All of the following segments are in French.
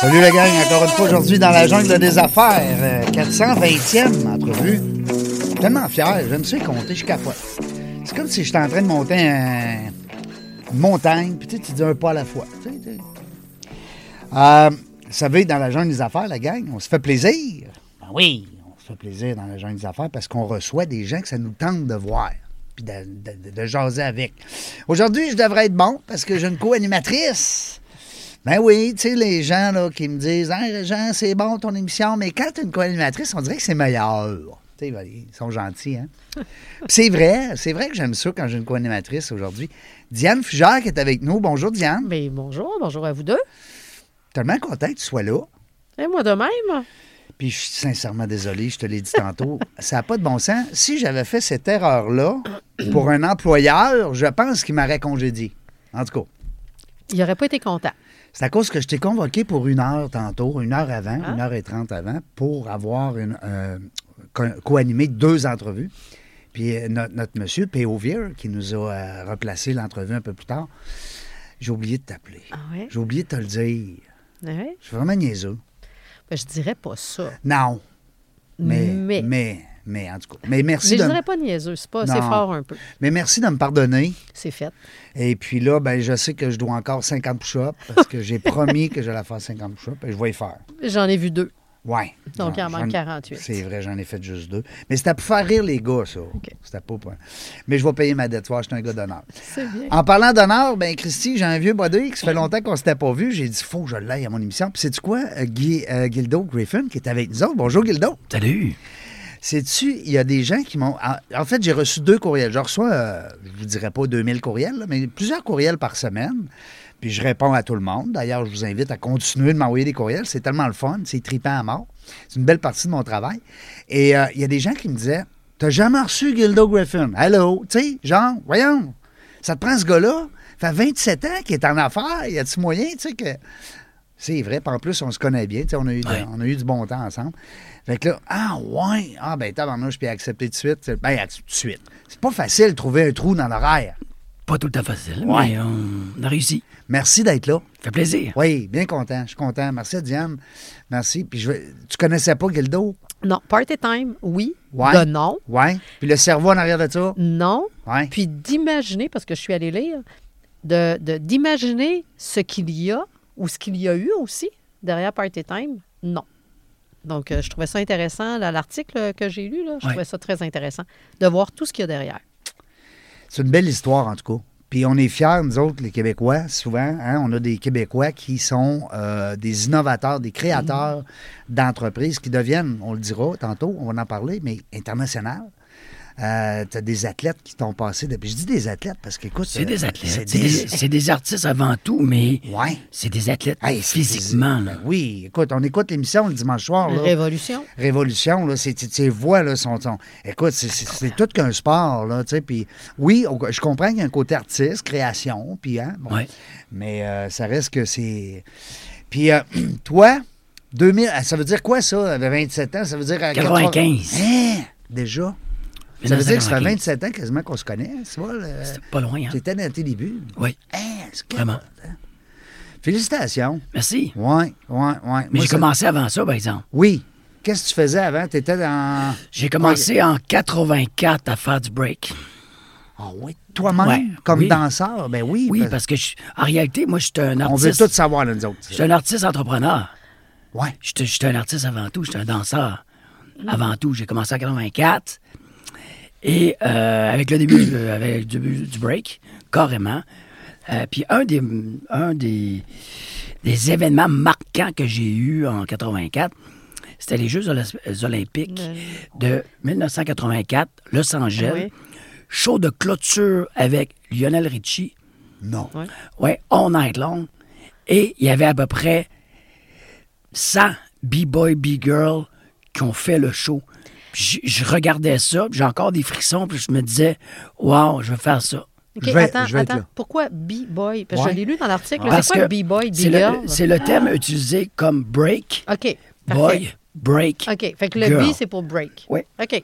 Salut la gang, encore une fois aujourd'hui dans la jungle des affaires. euh, 420e entrevue. Je suis tellement fier, j'aime ça compter, je capote. C'est comme si j'étais en train de monter un- une montagne, puis tu sais, tu dis un pas à la fois. tu sais, tu. Euh, vous savez, dans la jungle des affaires, la gang, on se fait plaisir. Ben oui, on se fait plaisir dans la jungle des affaires parce qu'on reçoit des gens que ça nous tente de voir puis de- de- de jaser avec. Aujourd'hui, je devrais être bon parce que j'ai une co-animatrice. Ben oui, tu sais, les gens là, qui me disent Hey, Jean, c'est bon ton émission, mais quand tu une co-animatrice, on dirait que c'est meilleur. Tu sais, ben, ils sont gentils, hein? Puis c'est vrai, c'est vrai que j'aime ça quand j'ai une co-animatrice aujourd'hui. Diane Fugère qui est avec nous. Bonjour, Diane. Ben, bonjour, bonjour à vous deux. Tellement content que tu sois là. Et moi de même. Puis je suis sincèrement désolé, je te l'ai dit tantôt. ça n'a pas de bon sens. Si j'avais fait cette erreur-là pour un employeur, je pense qu'il m'aurait congédié. En tout cas. Il n'aurait pas été content. C'est à cause que je t'ai convoqué pour une heure tantôt, une heure avant, Ah. une heure et trente avant, pour avoir une, euh, co- co-animé deux entrevues. Puis euh, notre, notre monsieur, P.O. Qui nous a euh, replacé l'entrevue un peu plus tard, j'ai oublié de t'appeler. Ah ouais? J'ai oublié de te le dire. Ouais? Je suis vraiment niaiseux. Ben, je dirais pas ça. Non. Mais, mais, Mais. Mais, en tout cas. Mais merci, Mais je de, dirais pas niaiseux. C'est pas, c'est Non. fort un peu. mais merci de me pardonner. C'est fait. Et puis là, ben, je sais que je dois encore 50 push-ups parce que j'ai promis que j'allais faire 50 push-ups et je vais y faire. J'en ai vu deux. Ouais. Donc, il en J'en- manque j'en- 48. C'est vrai, j'en ai fait juste deux. Mais c'était pour faire rire les gars, ça. C'était pas pour... Mais je vais payer ma dette. Tu vois, je suis un gars d'honneur. C'est bien. En parlant d'honneur, ben Christy, j'ai un vieux body qui ça fait longtemps qu'on s'était pas vu. J'ai dit, faut que je l'aille à mon émission. Puis sais-tu quoi? Euh, Guy, euh, Gildo Griffin, qui est avec nous autres? Bonjour, Gildo. Salut. Sais-tu, il y a des gens qui m'ont. En, fait, j'ai reçu deux courriels. Je reçois, euh, je vous dirais pas 2000 courriels, là, mais plusieurs courriels par semaine. Puis je réponds à tout le monde. D'ailleurs, je vous invite à continuer de m'envoyer des courriels. C'est tellement le fun. C'est trippant à mort. C'est une belle partie de mon travail. Et euh, il y a des gens qui me disaient T'as jamais reçu Gildo Griffin Hello. Tu sais, genre, voyons, ça te prend ce gars-là? Ça fait 27 ans qu'il est en affaires. Y a-tu moyen, tu sais, que. C'est vrai, puis en plus, on se connaît bien. On a, eu de- Ouais. on a eu du bon temps ensemble. Fait que là, ah ouais, ah ben tabarnouche, puis accepter de suite. Ben, tout de suite. C'est pas facile de trouver un trou dans l'horaire. Pas tout le temps facile, Ouais. mais on a réussi. Merci d'être là. Ça fait plaisir. Oui, bien content. Je suis content. Merci à Diane. Merci. Puis je tu connaissais pas Gildo? Non, party time, oui. Ouais. De non. Oui. Puis le cerveau en arrière de ça? Non. Oui. Puis d'imaginer, parce que je suis allée lire, de, de- d'imaginer ce qu'il y a ou ce qu'il y a eu aussi derrière Party Time, non. Donc, euh, je trouvais ça intéressant. L'article que j'ai lu, là, je Ouais. trouvais ça très intéressant de voir tout ce qu'il y a derrière. C'est une belle histoire, en tout cas. Puis on est fiers, nous autres, les Québécois, souvent. hein, on a des Québécois qui sont euh, des innovateurs, des créateurs d'entreprises qui deviennent, on le dira tantôt, on va en parler, mais internationales. Euh, tu as des athlètes qui t'ont passé depuis. Je dis des athlètes parce qu'écoute. C'est euh, des athlètes. C'est des, c'est des artistes avant tout, mais Ouais. c'est des athlètes Hey, physiquement. ben là. oui, écoute, on écoute l'émission le dimanche soir. Là. Révolution. Révolution, là, c'est, tes voix, là, sont, sont- Écoute, c'est, tout qu'un sport, là, tu sais, puis oui, je comprends qu'il y a un côté artiste, création, puis, hein, bon, Ouais. mais euh, ça reste que c'est... Puis, euh, toi, 2000, ça veut dire quoi, ça, à 27 ans? Ça veut dire... à 95. Hein? Déjà? Ça veut dire que ça fait 1995. 27 ans quasiment qu'on se connaît, tu vois. C'est pas loin, hein? C'était dans tes débuts. Oui. Hein, Vraiment. hein? Félicitations. Merci. Oui, oui, oui. Mais j'ai commencé avant ça, par exemple. Oui. Qu'est-ce que tu faisais avant? Tu étais dans. J'ai commencé en 84 à faire du break. Ah oui, toi-même, Ouais, comme oui. danseur, ben oui. Oui, parce- parce que je- en réalité, moi, je suis un on veut artiste. tout savoir, là, nous autres. Je suis un artiste entrepreneur. Ouais. Je suis- je suis un artiste avant tout, je suis un danseur. Avant tout, j'ai commencé en 84. Et euh, avec le début, euh, avec le début du break, carrément. Euh, puis un des, un des, des événements marquants que j'ai eu en 84, c'était les Jeux Oly- olympiques de 1984, Los Angeles. Oui. Show de clôture avec Lionel Richie Non. Ouais. Ouais, all night long. Et il y avait à peu près 100 B-boy, B-girl qui ont fait le show. Puis Je, je regardais ça, puis j'ai encore des frissons, puis je me disais, wow, je vais faire ça. OK, Je vais- attends, je vais être attends. Pourquoi B-boy? Parce que Ouais. je l'ai lu dans l'article. Parce C'est quoi que B-boy, c'est B-girl? le, c'est le terme utilisé comme break, OK. boy, parfait. break, OK. Fait que le girl. B, c'est pour break. Oui. OK.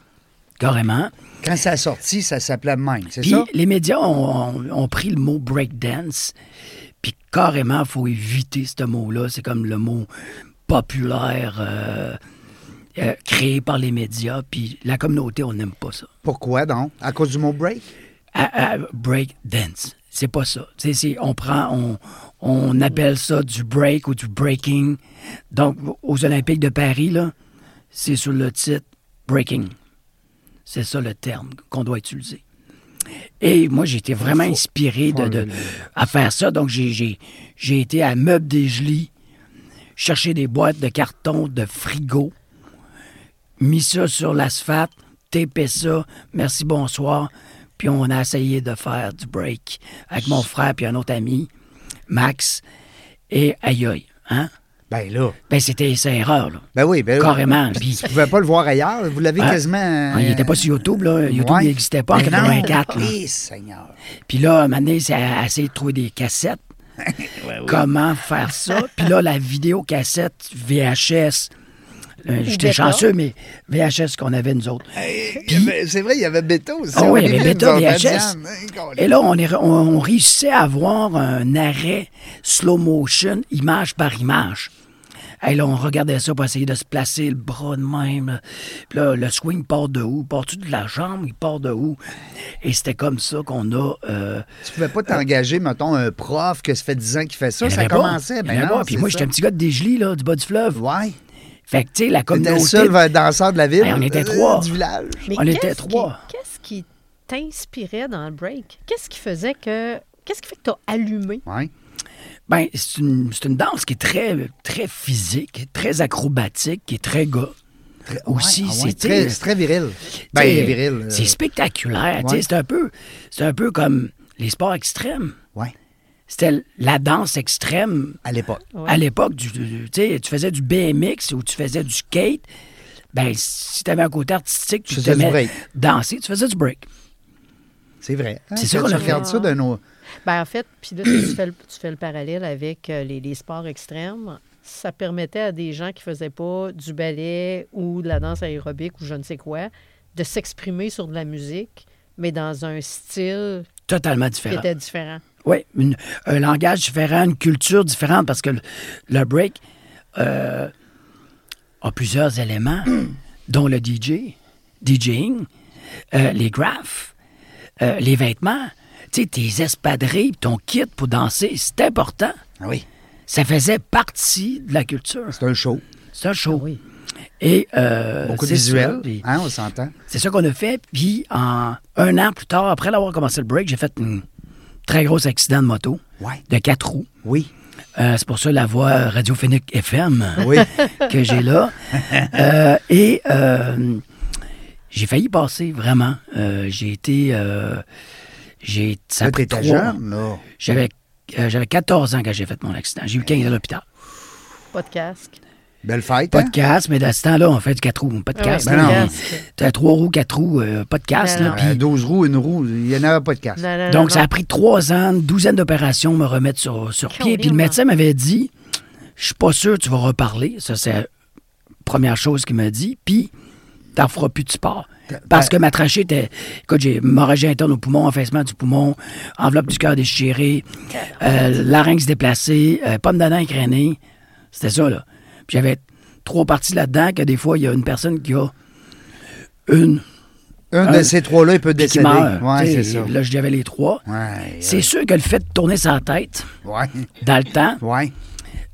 carrément. Quand ça a sorti, ça s'appelait même, c'est Puis ça? les médias ont, ont- ont pris le mot breakdance, puis carrément, il faut éviter ce mot-là. C'est comme le mot populaire euh, euh, créé par les médias, puis la communauté, on n'aime pas ça. Pourquoi donc? À cause du mot break? À- à breakdance, c'est pas ça. C'est- on prend, on, on appelle ça du break ou du breaking. Donc, aux Olympiques de Paris, là, c'est sur le titre breaking. C'est ça le terme qu'on doit utiliser. Et moi, j'ai été vraiment inspiré de, de- à faire ça. Donc, j'ai, j'ai, j'ai été à Meubles des Gelis, chercher des boîtes de carton, de frigo, mis ça sur l'asphalte, tapé ça, merci, bonsoir. Puis on a essayé de faire du break avec mon frère puis un autre ami, Max. Et aïe aïe, hein? Ben là. Ben c'était sa erreur, là. Ben oui, ben Carrément. Puis, Tu pouvais pas le voir ailleurs. Vous l'avez Ah, quasiment. ah, il n'était pas sur YouTube, là. YouTube Ouais. n'existait pas en Ben non. 84. là. Eh, Seigneur. Puis là, donné, c'est essayer de trouver des cassettes. Comment faire ça? Puis là, la vidéo cassette VHS. Euh, J'étais chanceux, mais VHS qu'on avait nous autres. C'est vrai, il y avait Beta aussi. Ah oui, il y avait Beta, VHS. Hein, Et là, on, est, on, on réussissait à avoir un arrêt slow motion, image par image. Et là, on regardait ça pour essayer de se placer le bras de même. là. Puis là, le swing part de où? Part-tu de la jambe? Il part de où? Et c'était comme ça qu'on a... euh, Tu pouvais pas t'engager, mettons, un prof que ça fait 10 ans qu'il fait ça. Ça commençait. Ben non. Puis moi, j'étais un petit gars de Desgelis, là, du bas du fleuve. Ouais. Fait que, tu sais, la T'étais communauté... le seul euh, danseur de la ville. Ben, on était euh, trois. Du village. Mais On était qu'est-ce trois. qui- Qu'est-ce qui t'inspirait dans le break? Qu'est-ce qui faisait que. Qu'est-ce qui fait que t'as allumé? Ouais. Ben, c'est une, c'est une danse qui est très, très physique, très acrobatique, qui est très gars. Aussi, Ouais, ah ouais, c'est très, c'est très viril. Ben, viril. euh, C'est spectaculaire. ouais. C'est un peu, c'est un peu comme les sports extrêmes. Ouais, C'était la danse extrême à l'époque. Ouais. à l'époque. T'sais, tu faisais du BMX ou tu faisais du skate. Ben, si tu avais un côté artistique, tu Tu faisais du mets break. danser, tu faisais du break. C'est vrai. Hein, C'est ça qu'on tu a fait. regardes ça d'un autre. Ben, en fait, puis là, tu fais, le, tu fais le parallèle avec euh, les, les sports extrêmes. Ça permettait à des gens qui faisaient pas du ballet ou de la danse aérobique ou je ne sais quoi de s'exprimer sur de la musique, mais dans un style Totalement qui différent. était différent. Oui, une- un langage différent, une culture différente, parce que le, le break euh, a plusieurs éléments, dont le DJ, DJing, euh, les graphes, euh, les vêtements, tu sais, tes espadrilles, ton kit pour danser, c'est important. Ah oui, Ça faisait partie de la culture. c'est un show. C'est un show. oui. Et euh, Beaucoup de visuels. Hein, on s'entend. c'est ça qu'on a fait. Puis, en un an plus tard, après l'avoir commencé le break, j'ai fait un très gros accident de moto Ouais. de quatre roues. Oui. Euh, c'est pour ça la voix radiophonique FM Oui. que j'ai là. Euh, et euh, j'ai failli passer, vraiment. Euh, j'ai été... euh, j'ai, ça pris. J'avais, euh, j'avais 14 ans quand j'ai fait mon accident. J'ai eu 15 à l'hôpital. Pas de casque. Belle fête, Pas hein? de casque, mais dans ce temps-là, on fait du 4 roues. Pas de Ah oui. Ben pas de. T'as 3 roues, 4 roues, euh, pas de casque. Ben là, Euh, 12 roues, une roue, il n'y en avait pas de casse. Non, Donc, ça a pris trois ans, une douzaine d'opérations, me remettre sur, sur pied. Puis le médecin m'avait dit Je suis pas sûr que tu vas reparler. Ça, c'est la première chose qu'il m'a dit. Puis, t'en feras plus de sport. Parce que ma trachée était. Écoute, j'ai hémorragie interne au poumon, affaissement du poumon, enveloppe du cœur déchirée, euh, larynx déplacé, euh, pomme d'Adam écrénée. C'était ça, là. Puis j'avais trois parties là-dedans, que des fois, il y a une personne qui a une Un Un- de ces trois-là, il peut décéder. meurt. Ouais, c'est ça. Là, j'avais les trois. Ouais. C'est sûr que le fait de tourner sa tête Ouais. dans le temps, Ouais.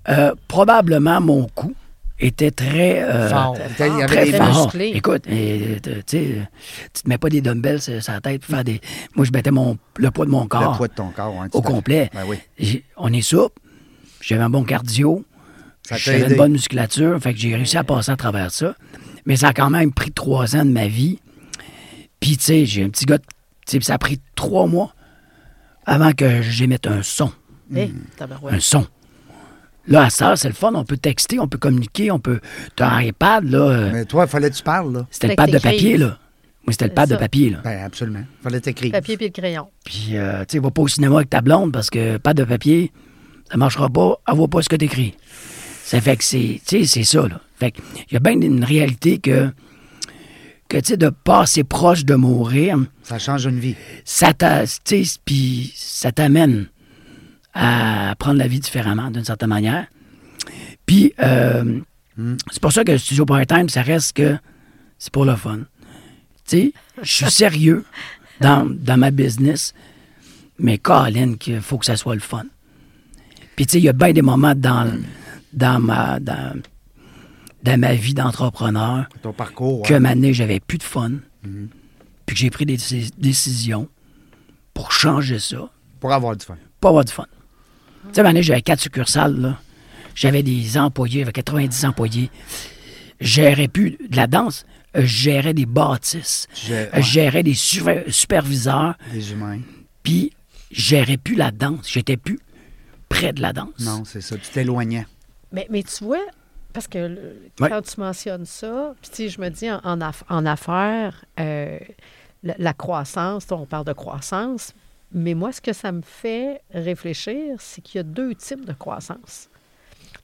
euh, probablement mon cou était très euh, Fort. Il y avait Très des- Très fort. Écoute, et, tu sais, tu te mets pas des dumbbells sur la tête pour faire des. Moi, je mettais mon, le poids de mon corps Le poids de ton corps. hein, au complet. Ben oui. On est souple. J'avais un bon cardio. J'avais une bonne musculature. Fait que j'ai réussi à passer à travers ça. Mais ça a quand même pris trois ans de ma vie. Puis, tu sais, j'ai un petit gars. de- tu sais, ça a pris trois mois avant que j'émette un son. Hé, tabarouette. Un son. Là, à ça, c'est le fun. On peut texter, on peut communiquer, on peut. T'as un iPad, là. euh, Mais toi, il fallait que tu parles, là. C'était le pad de papier, là. Moi, c'était le C'est pad de papier, là. Ben, absolument. Il fallait t'écrire. Papier puis le crayon. Puis, euh, tu sais, va pas au cinéma avec ta blonde parce que pad de papier, ça marchera pas. Elle voit pas ce que t'écris. Ça fait que c'est, tu sais, c'est ça, là. Fait il y a bien une réalité que, que tu sais, de pas assez proche de mourir, Ça change une vie. ça puis ça t'amène à prendre la vie différemment, d'une certaine manière. Puis, euh, c'est pour ça que studio part-time, ça reste que c'est pour le fun. Tu sais, je suis sérieux dans, dans ma business, mais Colin, qu'il faut que ça soit le fun. Puis, tu sais, il y a bien des moments dans, dans, ma, dans, dans ma vie d'entrepreneur Ton parcours. que maintenant, j'avais plus de fun, puis que j'ai pris des déci- décisions pour changer ça, Pour avoir du fun. pour avoir du fun. Tu sais, maintenant, j'avais quatre succursales, là. J'avais des employés, j'avais 90 employés. Je gérais plus de la danse, je gérais des bâtisses. Je gérais des super- superviseurs, Des humains. puis je gérais plus la danse. J'étais plus près de la danse. Non, c'est ça. Tu t'éloignais. Mais, mais tu vois, parce que le- Ouais. quand tu mentionnes ça, puis tu sais, je me dis en, en, aff- en affaires, euh, la, la croissance, on parle de croissance, mais moi, ce que ça me fait réfléchir, c'est qu'il y a deux types de croissance.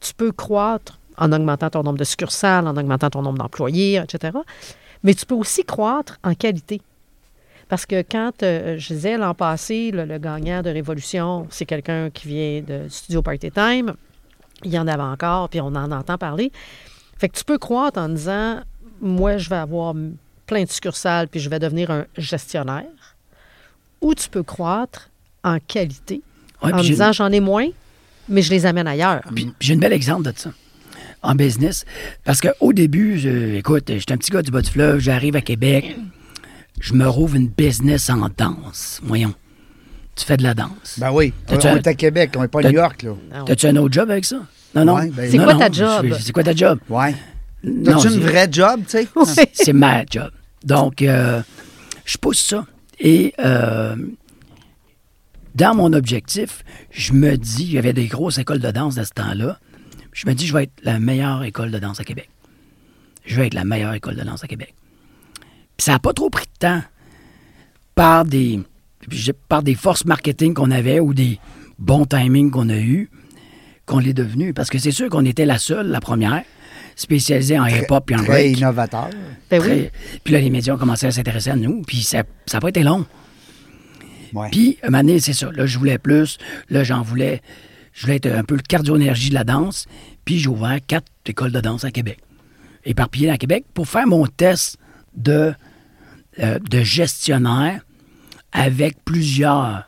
Tu peux croître en augmentant ton nombre de succursales, en augmentant ton nombre d'employés, etc. Mais tu peux aussi croître en qualité. Parce que quand, euh, je disais l'an passé, le, le gagnant de Révolution, c'est quelqu'un qui vient de Studio Party Time. Il y en avait encore, puis on en entend parler. Fait que tu peux croître en disant, moi, je vais avoir plein de succursales, puis je vais devenir un gestionnaire. Ou tu peux croître en qualité, Ouais, en disant, j'en ai moins, mais je les amène ailleurs. Puis j'ai un bel exemple de ça en business. Parce qu'au début, je- écoute, j'étais un petit gars du bas du fleuve, j'arrive à Québec, je me rouvre une business en danse. Voyons, tu fais de la danse. Ben oui. On, on est à Québec, on n'est pas à New York, là. Non. T'as-tu un autre job avec ça? Non, non. Ouais, ben- C'est quoi ta job? C'est quoi ta job? Ouais. Non, T'as-tu c'est- une vraie job, tu sais? Oui. c'est ma job. Donc, euh, je pousse ça. Et euh, dans mon objectif, je me dis, il y avait des grosses écoles de danse à ce temps-là. Je me dis, je vais être la meilleure école de danse à Québec. Je vais être la meilleure école de danse à Québec. Puis ça n'a pas trop pris de temps par des, je- par des forces marketing qu'on avait ou des bons timings qu'on a eus qu'on l'est devenu. Parce que c'est sûr qu'on était la seule, la première, spécialisée en hip-hop et en Très break. innovateur. Ben oui. Très- Puis là, les médias ont commencé à s'intéresser à nous, puis ça n'a pas été long. Ouais. Puis, à un moment donné, c'est ça. Là, je voulais plus. Là, j'en voulais. Je voulais être un peu le cardio-énergie de la danse. Puis, j'ai ouvert quatre écoles de danse à Québec. Éparpillées à Québec pour faire mon test de, euh, de gestionnaire avec plusieurs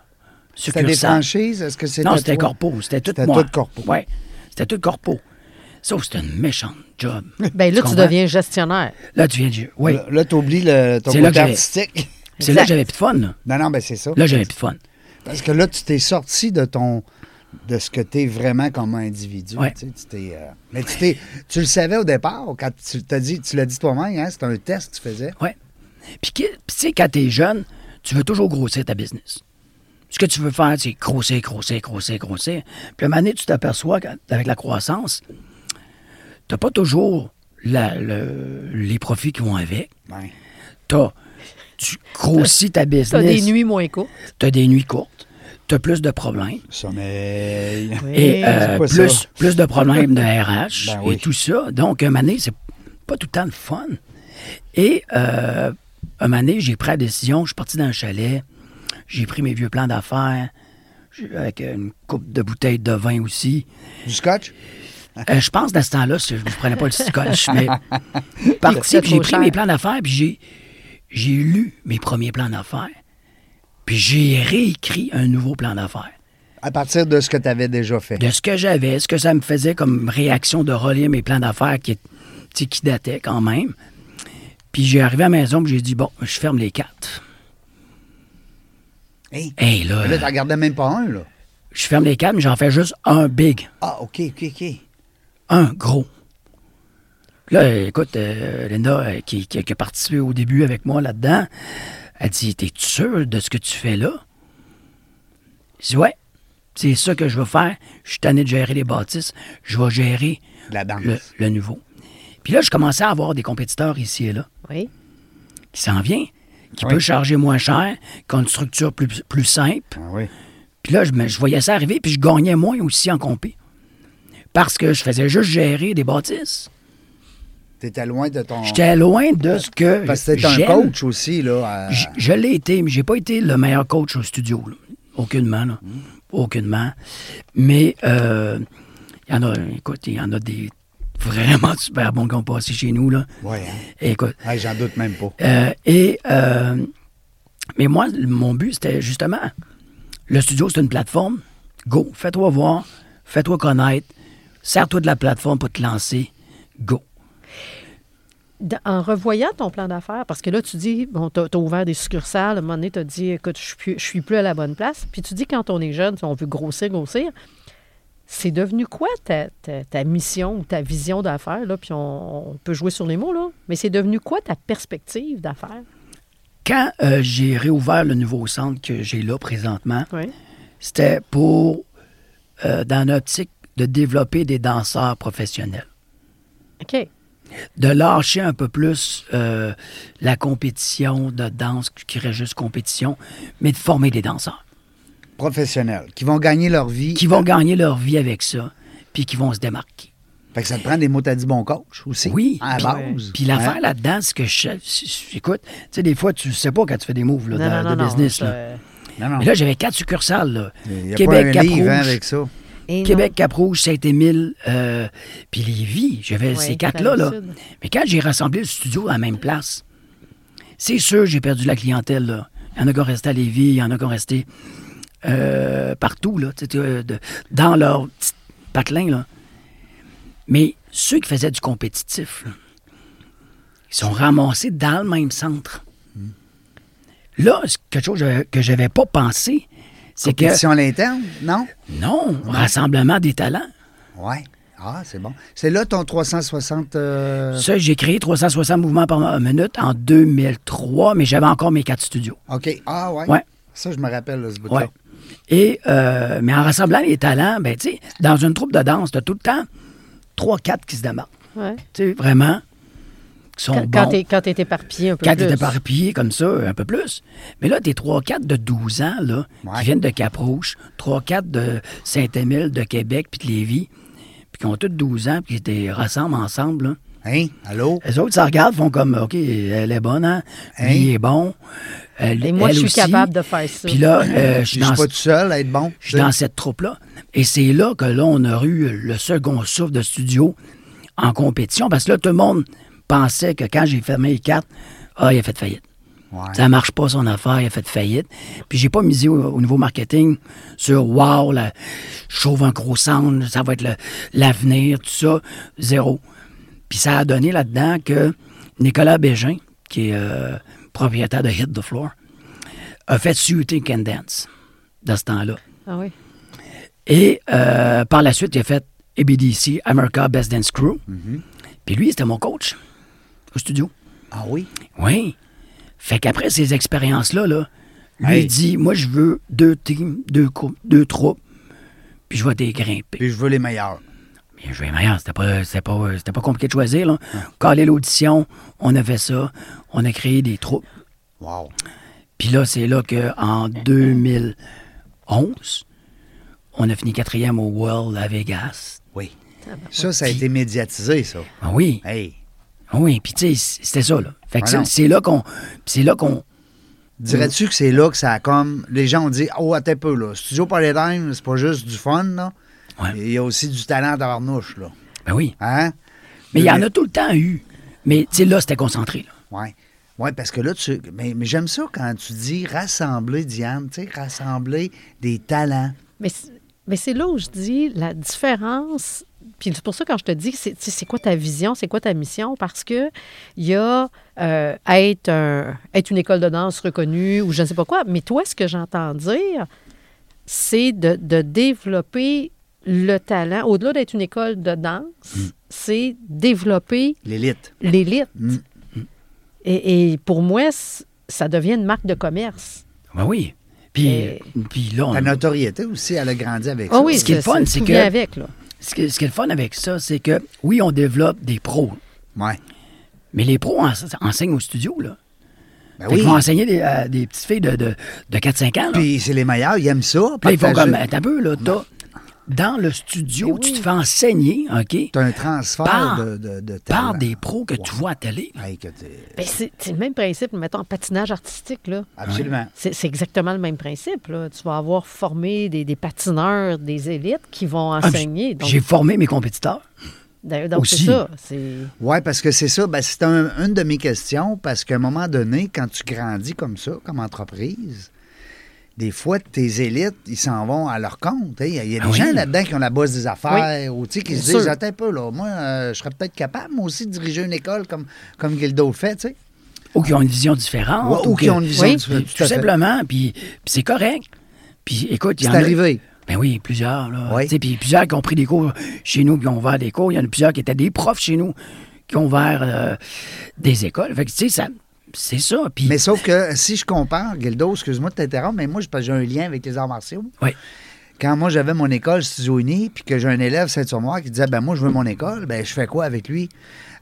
C'était des franchises? Est-ce que c'était Non, c'était toi? corpo. C'était tout C'était moi. tout corpo. Oui, c'était tout corpo. Sauf que c'était une méchante job. Ben là, tu deviens gestionnaire. Là, tu viens de. Oui. Là, là, t'oublies le, ton C'est là côté artistique. C'est là que j'avais plus de fun. Là, Non, non, ben c'est ça. là j'avais plus de fun. Parce que là, tu t'es sorti de ton de ce que tu es vraiment comme individu. Ouais. Tu, sais, tu t'es, euh, mais tu, t'es, tu le savais au départ, quand tu t'as dit, tu l'as dit toi-même, hein, c'était un test que tu faisais. Ouais. Puis, tu sais, quand t'es jeune, tu veux toujours grossir ta business. Ce que tu veux faire, c'est grossir, grossir, grossir, grossir. Puis à un moment donné, tu t'aperçois qu'avec la croissance, t'as pas toujours la- le- les profits qui vont avec. Ouais. T'as, tu grossis ta business. Tu as des nuits moins courtes. T'as des nuits courtes. T'as plus de problèmes. Sommeil. Et euh, plus, ça? plus de problèmes de RH Ben et oui. tout ça. Donc, un moment donné, c'est pas tout le temps le fun. Et euh, un moment donné, j'ai pris la décision, je suis parti dans un chalet, j'ai pris mes vieux plans d'affaires, j'ai- avec une coupe de bouteilles de vin aussi. Du scotch? Euh, je pense, dans ce temps-là, je ne prenais pas le scotch, mais parti, puis j'ai pris cher. mes plans d'affaires, puis j'ai, j'ai lu mes premiers plans d'affaires, puis j'ai réécrit un nouveau plan d'affaires. À partir de ce que tu avais déjà fait. de ce que j'avais, ce que ça me faisait comme réaction de relire mes plans d'affaires qui, qui dataient quand même. Puis j'ai arrivé à la maison puis j'ai dit, bon, je ferme les quatre. Hey. Hey, là, là, tu regardais même pas un, là. je ferme les quatre, mais j'en fais juste un big, Ah, OK, OK, OK. un gros. Là, écoute, euh, Linda, euh, qui, qui- qui a participé au début avec moi là-dedans, elle dit, t'es sûr de ce que tu fais là? Je dis, ouais, c'est ça que je veux faire. Je suis tanné de gérer les bâtisses. Je vais gérer La le nouveau. Puis là, je commençais à avoir des compétiteurs ici et là Oui. qui s'en vient, qui Oui. peut charger moins cher, qui ont une structure plus, plus simple. Ah oui. Puis là, je, me- je voyais ça arriver, puis je gagnais moins aussi en compé. Parce que je faisais juste gérer des bâtisses. T'étais loin de ton. J'étais loin de ce que Parce que un coach aussi, là. à- Je, je l'ai été, mais j'ai pas été le meilleur coach au studio. là. Aucunement, là. Mm. Aucunement. Mais euh, il y en a, écoute, il y en a des vraiment super bons qui ont passé chez nous, là. Ouais, hein? Écoute. Ouais, J'en doute même pas. euh, et euh, mais moi, mon but, c'était justement le studio, c'est une plateforme. Go, fais-toi voir, fais-toi connaître, sers-toi de la plateforme pour te lancer. Go. En revoyant ton plan d'affaires, parce que là, tu dis, bon, tu as, ouvert des succursales, à un moment donné, tu as dit, écoute, je suis, plus, je suis plus à la bonne place. Puis tu dis, quand on est jeune, on veut grossir, grossir. C'est devenu quoi ta, ta- ta mission ou ta vision d'affaires? Là? Puis on, on peut jouer sur les mots, là. Mais c'est devenu quoi ta perspective d'affaires? Quand euh, j'ai réouvert le nouveau centre que j'ai là présentement, Oui. c'était pour, euh, dans l'optique de développer des danseurs professionnels. OK. De lâcher un peu plus euh, la compétition de danse qui reste juste compétition, mais de former des danseurs Professionnels, qui vont gagner leur vie. qui vont gagner leur vie avec ça, puis qui vont se démarquer. Fait que ça te prend des mots à dit bon coach aussi. Oui. À la Puis- base. Puis l'affaire là-dedans, c'est que je, écoute, tu sais, des fois, tu sais pas quand tu fais des moves là, Non, de, non, de non, non, business. là. non. Mais là, j'avais quatre succursales. Là. A Québec, pas un Cap-Rouge. livre hein, avec ça? Et Québec. Cap-Rouge, Saint-Émile, euh, puis Lévis. J'avais Ouais, ces quatre-là. Là. Mais quand j'ai rassemblé le studio à la même place, c'est sûr j'ai perdu la clientèle. Là. Il y en a qui ont resté à Lévis, il y en a qui ont resté euh, partout, là, de- dans leur petit patelin. Là. Mais ceux qui faisaient du compétitif, là, ils sont ramassés dans le même centre. Là, c'est quelque chose que je n'avais pas pensé, c'est que, Compétition à l'interne, non? non, rassemblement des talents. Ouais. Ah, c'est bon. C'est là ton 360. euh, Ça, j'ai créé 360 mouvements par minute en 2003, mais j'avais encore mes quatre studios. OK. Ah, ouais. Ouais. Ça, je me rappelle, là, ce bout-là. Ouais. Et, euh, mais en rassemblant les talents, ben, tu sais, dans une troupe de danse, tu as tout le temps 3-4 qui se démarquent. Ouais. Tu sais, vraiment, qui sont Quand, bons. quand t'es- quand t'es éparpillé un peu Quand plus. t'es éparpillé comme ça, un peu plus. Mais là, t'es 3-4 de 12 ans, là, Ouais. qui viennent de Cap-Rouge, 3-4 de Saint-Émile, de Québec, puis de Lévis, puis qui ont tous 12 ans, puis qui te rassemblent ensemble, là. Hein? Allô? Les autres, ça regarde, font comme, OK, elle est bonne, hein? Lui, Hein? il est bon. Elle, Et moi, elle je suis aussi. capable de faire ça. Puis là, euh, je Je suis dans, pas tout seul à être bon. je suis dans cette troupe-là. Et c'est là que là, on a eu le second souffle de studio en compétition. Parce que là, tout le monde pensait que quand j'ai fermé les cartes, ah, il a fait faillite. Ouais. Ça marche pas son affaire, il a fait faillite. Puis j'ai pas misé au, au niveau marketing sur wow, la, je sauve un gros sound, ça va être l'avenir, tout ça. Zéro. Puis ça a donné là-dedans que Nicolas Bégin, qui est euh, propriétaire de Hit the Floor, a fait Suiting Can Dance dans ce temps-là. Ah oui. Et euh, par la suite, il a fait ABDC, America Best Dance Crew. Puis lui, c'était mon coach au studio. Ah oui? Oui. Fait qu'après ces expériences-là, là, lui Hey. dit Moi, je veux deux teams, deux, coupes, deux troupes, puis je vais dégrimper. Puis je veux les meilleurs. Bien, je vais meilleur. C'était pas, c'était pas, c'était pas compliqué de choisir. Là. Caler l'audition, on a fait ça. On a créé des troupes. Wow. Puis là, c'est là qu'en 2011, on a fini quatrième au World à Vegas. Oui. Ça, ça a été médiatisé, ça. Ah oui, Hey. ah oui. Puis tu sais, c'était ça. Là. Fait que Ah c'est- là qu'on... C'est là qu'on... Dirais-tu que c'est là que ça a comme. Les gens ont dit Oh, attends un peu, là. Studio Polytime, c'est pas juste du fun, là. Ouais. Il y a aussi du talent dans l'arnouche, là. Ben oui. Hein? Mais il y en a tout le temps eu. Mais tu sais, là, c'était concentré. Oui. Oui, parce que là, tu. Mais, mais j'aime ça quand tu dis rassembler, Diane, tu sais, rassembler des talents. Mais, c'est là où je dis la différence. Puis c'est pour ça quand je te dis, c'est quoi ta vision, c'est quoi ta mission, parce que il y a euh, être, un- être une école de danse reconnue ou je ne sais pas quoi. Mais toi, ce que j'entends dire, c'est de, de développer le talent. Au-delà d'être une école de danse, c'est développer L'élite. l'élite. Mm. Et, et pour moi, ça devient une marque de commerce. Ben oui. Puis, Et- puis là, on- Ta notoriété aussi, elle a grandi avec Ah ça. oui, Ce qui est le fun, c'est que- avec, là. ce, qui, ce qui est le fun avec ça, c'est que, oui, on développe des pros, Ouais. mais les pros en- enseignent au studio, là. Ben oui. qu'ils vont enseigner des, à des petites filles de, de, de 4-5 ans, là. Puis c'est les meilleurs, ils aiment ça. Puis ils font comme, t'as un peu, là, t'as- dans le studio, Mais tu oui. te fais enseigner, OK, T'as un transfert Par- de, de, de par des pros que tu vois à télé. Hey, que t'es- Ben, c'est le même principe, mettons, en patinage artistique, là. Absolument. C'est exactement le même principe. Là. Tu vas avoir formé des, des patineurs, des élites qui vont Ah, enseigner. Donc, J'ai formé mes compétiteurs. d'ailleurs, donc c'est aussi. ça. Oui, parce que c'est ça. Ben, c'est un- une de mes questions, parce qu'à un moment donné, quand tu grandis comme ça, comme entreprise, des fois, tes élites, ils s'en vont à leur compte. hein. Il y a, il y a des Ah oui. gens là-dedans qui ont la bosse des affaires, ou tu sais, qui se disent. Attends un peu, là, moi, euh, je serais peut-être capable, moi aussi, de diriger une école comme, comme Gildo le fait, tu sais. Ou qui ont une vision différente. Ouais, ou qui ont une vision Oui. différente, tout simplement, puis, c'est correct. Puis écoute, il y en a... arrivé. Ben oui, plusieurs. Là. Oui. Puis plusieurs qui ont pris des cours chez nous, qui ont ouvert des cours. Il y en a plusieurs qui étaient des profs chez nous, qui ont ouvert euh, des écoles. Fait que, tu sais, ça, c'est ça. Puis, Mais sauf que si je compare, Gildo, excuse-moi de t'interrompre, mais moi, j'ai un lien avec les arts martiaux. oui. Quand moi, j'avais mon école Studio Uni, puis que j'ai un élève Saint-Sur-Moi qui disait, ben moi, je veux mon école, ben je fais quoi avec lui?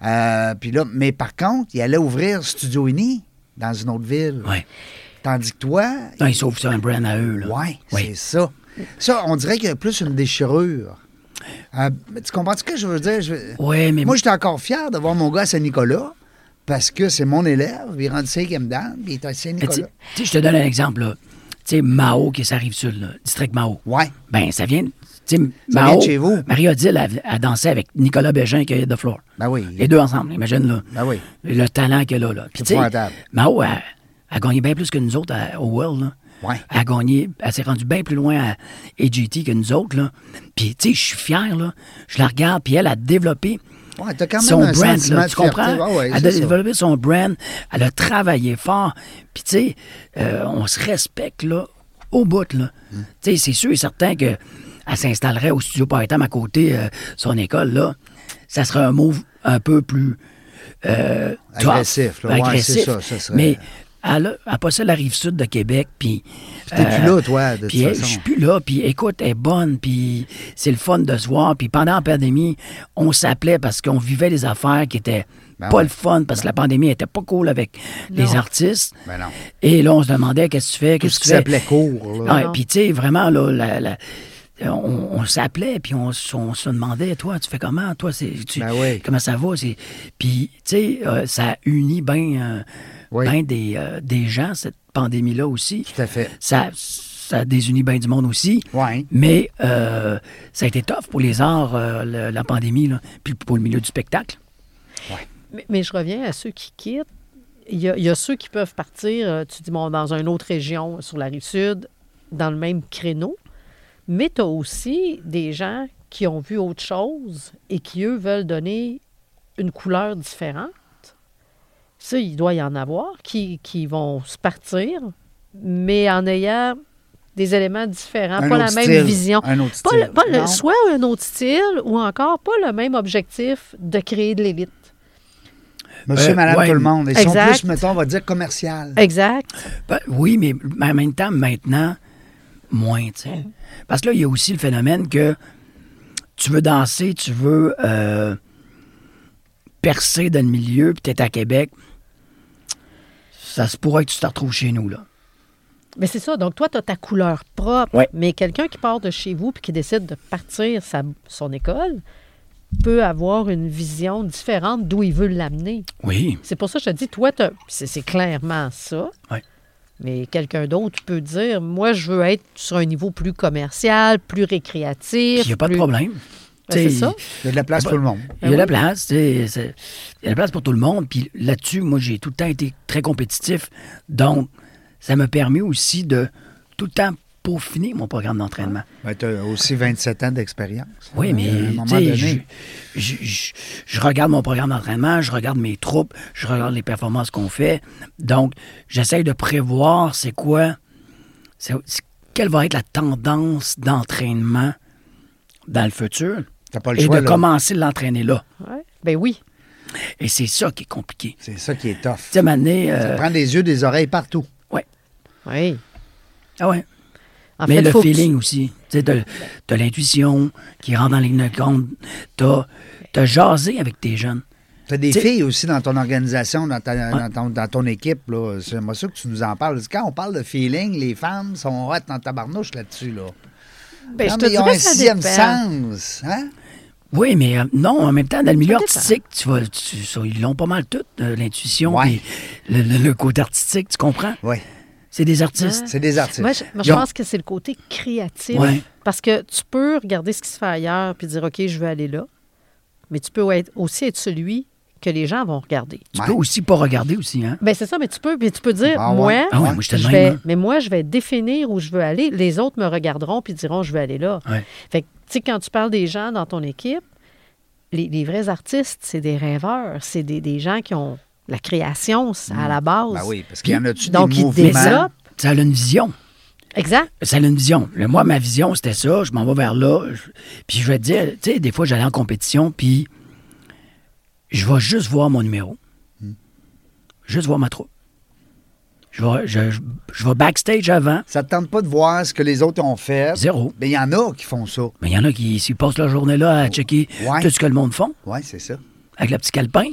Euh, puis là, mais par contre, il allait ouvrir Studio Uni dans une autre ville. Oui. Tandis que toi, Non, ils sauvent ça un brand à eux. Là. ouais, Oui. c'est ça. Ça, on dirait qu'il y a plus une déchirure. Euh, tu comprends ce que je veux dire? Je Oui, mais Moi, j'étais encore fier de voir mon gars à Saint-Nicolas parce que c'est mon élève. Il est rendu cinquième puis il est tu Saint-Nicolas. je te donne un exemple. là. Tu sais, Mao, qui s'arrive sur le district Mao. Ouais. Ben, ça vient. Tu sais, Mao, vient de chez vous. Marie-Odile a, a dansé avec Nicolas Bégin qui est de Flore. Ben oui. Les deux ensemble, imagine là. Ben oui. Le talent qu'elle a là. Puis, tu sais. Mao a, a gagné bien plus que nous autres à- au World. Là. Ouais. Elle a gagné, elle s'est rendue bien plus loin à AGT que nous autres. Là. Puis, tu sais, je suis fier, là. Je la regarde, puis elle a développé Ouais, t'as quand même son un brand, là, tu comprends? ouais, elle a ça. développé son brand, elle a travaillé fort. Puis, tu sais, euh, on se respecte, là, au bout, là. Mm. Tu sais, c'est sûr et certain que elle s'installerait au studio Python à côté de son école, là. Ça serait un move un peu plus... euh, Agressif, là. Ouais, agressif. c'est ça, ça serait- Mais elle, a- possède la rive sud de Québec, puis... T'es plus là, toi, de toute puis elle- façon. Je suis plus là, puis écoute, elle est bonne, puis c'est le fun de se voir. Puis pendant la pandémie, on s'appelait parce qu'on vivait des affaires qui étaient Ben pas ouais. le fun, parce que la pandémie était pas cool avec les artistes. Ben non. Et là, on se demandait, qu'est-ce que tu fais, qu'est-ce ce que tu fais? s'appelait court, là. Ouais, Non. puis tu sais, vraiment, là, la- la- on, on s'appelait, puis on, se demandait, toi, tu fais comment? Toi, c'est, tu- Ben oui. comment ça va? C'est- Puis, tu sais, euh, ça unit bien Oui. des, euh, des gens, cette pandémie-là aussi. Tout à fait. Ça, ça désunit bien du monde aussi. Ouais. Mais euh, ça a été tough pour les arts, euh, le- la pandémie, là, puis pour le milieu du spectacle. Mais, mais je reviens à ceux qui quittent. Il y, a, il y a ceux qui peuvent partir, tu dis, bon, dans une autre région, sur la rive sud, dans le même créneau. Mais tu as aussi des gens qui ont vu autre chose et qui, eux, veulent donner une couleur différente. Ça, il doit y en avoir qui, qui vont se partir, mais en ayant des éléments différents, Un pas la même style. vision. Un autre Pas, style. le- pas le- soit un autre style ou encore pas le même objectif de créer de l'élite. Monsieur, Euh, madame, ouais. tout le monde. Ils sont plus, mettons, on va dire commercial. Exact. Ben, oui, mais en même temps, maintenant, moins, tu sais. Parce que là, il y a aussi le phénomène que tu veux danser, tu veux euh, percer dans le milieu, puis tu es à Québec. Ça se pourrait que tu te retrouves chez nous, là. Mais c'est ça. Donc, toi, tu as ta couleur propre. Ouais. Mais quelqu'un qui part de chez vous puis qui décide de partir sa- son école peut avoir une vision différente d'où il veut l'amener. Oui. C'est pour ça que je te dis, toi, c'est clairement ça. Ouais. Mais quelqu'un d'autre peut dire, moi, je veux être sur un niveau plus commercial, plus récréatif. Il n'y a pas de problème. Ben, sais, ça. Il y a de la place pour tout le monde. Il y a de la place, il y a de la place pour tout le monde. Puis là-dessus, moi, j'ai tout le temps été très compétitif. Donc, ça m'a permis aussi de tout le temps peaufiner mon programme d'entraînement. Ben, tu as aussi 27 ans d'expérience. Oui, mais moment sais, je, donné. je- je- je regarde mon programme d'entraînement, je regarde mes troupes, je regarde les performances qu'on fait. Donc, j'essaye de prévoir c'est quoi, c'est- c'est- quelle va être la tendance d'entraînement dans le futur T'as pas le et choix. de là. commencer de l'entraîner là. Ouais. Ben oui. Et c'est ça qui est compliqué. C'est ça qui est tough. Tu sais, Mané, Ça euh, prend des yeux, des oreilles partout. Oui. Ah ouais. En Mais fait, le faut que tu- feeling aussi. Tu sais, t'as, t'as l'intuition qui rentre dans les ligne de compte. T'as, t'as jasé avec tes jeunes. Tu as des T'sais- filles aussi dans ton organisation, dans, ta- dans ton, dans ton équipe. là. J'aimerais ça que tu nous en parles. Quand on parle de feeling, les femmes sont hot dans ta barnouche là-dessus. Là. Ben, Non, je te mais ils ont dirais un ça sixième dépend. sens. Hein? Oui, mais euh, non, en même temps, dans le milieu artistique, tu vas, tu- ça, ils l'ont pas mal tout, euh, l'intuition, Ouais. le, le- le côté artistique, tu comprends? Oui, C'est des artistes. c'est des artistes. Moi, je, moi, je Ils ont- pense que c'est le côté créatif. Ouais. Parce que tu peux regarder ce qui se fait ailleurs puis dire, OK, je veux aller là. Mais tu peux être- aussi être celui que les gens vont regarder. Tu Ouais. peux aussi pas regarder aussi, hein? Ben c'est ça, mais tu peux, puis tu peux dire, Ah ouais. moi, Ah ouais, moi, j'étais je vais, hein. mais moi, je vais définir où je veux aller. Les autres me regarderont puis diront, je veux aller là. Ouais. Fait que, tu sais, quand tu parles des gens dans ton équipe, les, les vrais artistes, c'est des rêveurs, c'est des, des gens qui ont la création à la base. Ben oui, parce qu'il y en a-tu Donc, des ils mouvements? développent. Ça a une vision. Exact. Ça a une vision. Le- moi, ma vision, c'était ça. Je m'en vais vers là. Je- puis je vais te dire, tu sais, des fois, j'allais en compétition, puis je vais juste voir mon numéro. Juste voir ma troupe. Je vais, je, je- je vais backstage avant. Ça te tente pas de voir ce que les autres ont fait? Zéro. Ben, il y en a qui font ça. Mais il y en a qui s'ils passent leur journée là à checker Ouais. tout ce que le monde font Oui, c'est ça. avec le petit calepin.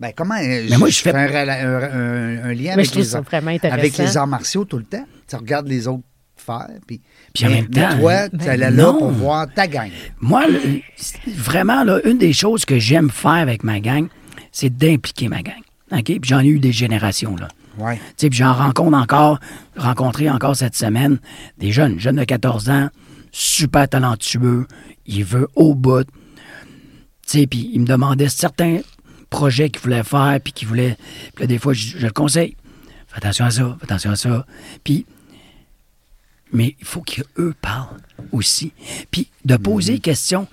Ben, comment. euh, Mais moi, je fais- un, rela- un- un- un lien Mais avec, je trouve les, ça arts- vraiment intéressant. avec les arts martiaux tout le temps. Tu regardes les autres faire. Puis, Puis en mais- même mais temps, toi, ben tu allais là non. pour voir ta gang. Moi, vraiment, là, une des choses que j'aime faire avec ma gang, c'est d'impliquer ma gang. OK? Puis j'en ai eu des générations, là. Sais, puis j'en rencontre encore, rencontré encore cette semaine, des jeunes, jeunes de 14 ans, super talentueux, il veut au bout. Tu sais, puis il me demandait certains projets qu'il voulait faire, puis qu'il voulait... Puis là, des fois, je, je le conseille. Fais attention à ça, fais attention à ça. Puis, mais il faut qu'eux parlent aussi. Puis de poser Mhm. question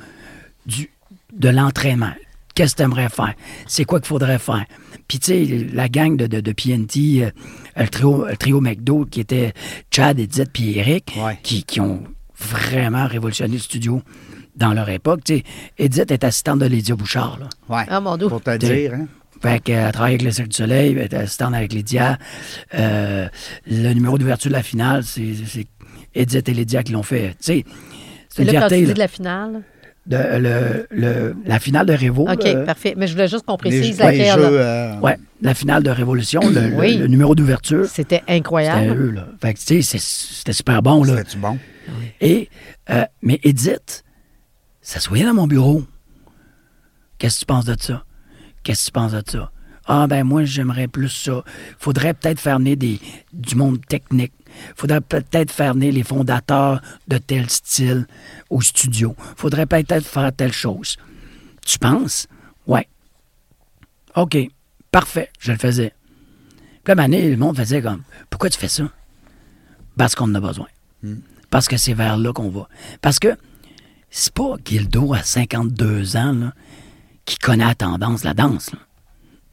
du, de l'entraînement. Qu'est-ce que tu aimerais faire? C'est quoi qu'il faudrait faire? Puis, tu sais, la gang de, de, de PNT, euh, le, trio, le trio McDo, qui était Chad, Edith puis Eric, Ouais. qui, qui ont vraiment révolutionné le studio dans leur époque. Tu sais, Edith est assistante de Lydia Bouchard, là. Ouais. Ah, mon Dieu. Pour te dire, hein? Fait qu'elle travaille avec le Cirque du Soleil, elle est assistante avec Lydia. Euh, le numéro d'ouverture de la finale, c'est c'est Edith et Lydia qui l'ont fait. Tu sais, c'est une là, quand tu dis de la finale? De- le, le- la finale de Révo. OK, parfait. Mais je voulais juste qu'on précise les laquelle. jeux. euh, ouais, la finale de Révolution, le, le- Oui. le numéro d'ouverture, C'était c'était incroyable. eux. Là. Fait que, tu sais, c'est- c'était super bon. Là. Bon? Et, euh, mais Edith, ça se voyait dans mon bureau. Qu'est-ce que tu penses de ça? Qu'est-ce que tu penses de ça? Ah, ben moi, j'aimerais plus ça. Faudrait peut-être faire venir des, du monde technique. Faudrait peut-être faire venir les fondateurs de tel style au studio. Faudrait peut-être faire telle chose. Tu penses? Ouais. OK. Parfait. Je le faisais. Puis là, mané, le monde faisait comme Pourquoi tu fais ça? Parce qu'on en a besoin. Parce que c'est vers là qu'on va. Parce que c'est pas Gildo à 52 ans là, qui connaît la tendance la danse. là.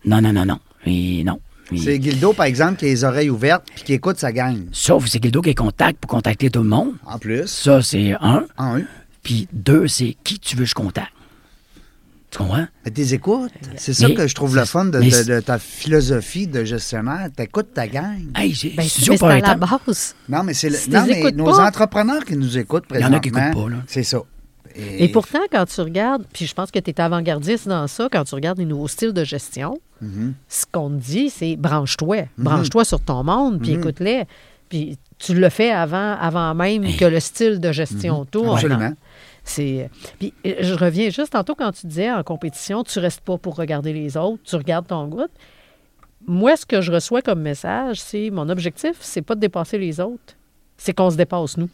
Non, non, non, non. Et non. C'est Gildo, par exemple, qui a les oreilles ouvertes puis qui écoute sa gang. Sauf que c'est Gildo qui est contact pour contacter tout le monde. En plus. Ça, c'est un. En un. Puis deux, c'est qui tu veux que je contacte. Tu comprends? Mais t'es écoutes. C'est ça que je trouve le fun de, ta philosophie de gestionnaire. T'écoutes ta gang. Hey, Ben, c'est à la base. Non, mais c'est le- Si non, mais nos pas- entrepreneurs qui nous écoutent Il y en présentement. a qui écoutent pas, là. C'est ça. Et pourtant, quand tu regardes, puis je pense que tu es avant-gardiste dans ça, quand tu regardes les nouveaux styles de gestion, Mm-hmm. ce qu'on te dit, c'est branche-toi. Branche-toi sur ton monde, puis écoute-les. Puis tu le fais avant, avant même que le style de gestion tourne. Absolument. C'est. Puis euh, je reviens juste tantôt quand tu disais en compétition, tu restes pas pour regarder les autres, tu regardes ton groupe. Moi, ce que je reçois comme message, c'est mon objectif, c'est pas de dépasser les autres, c'est qu'on se dépasse nous.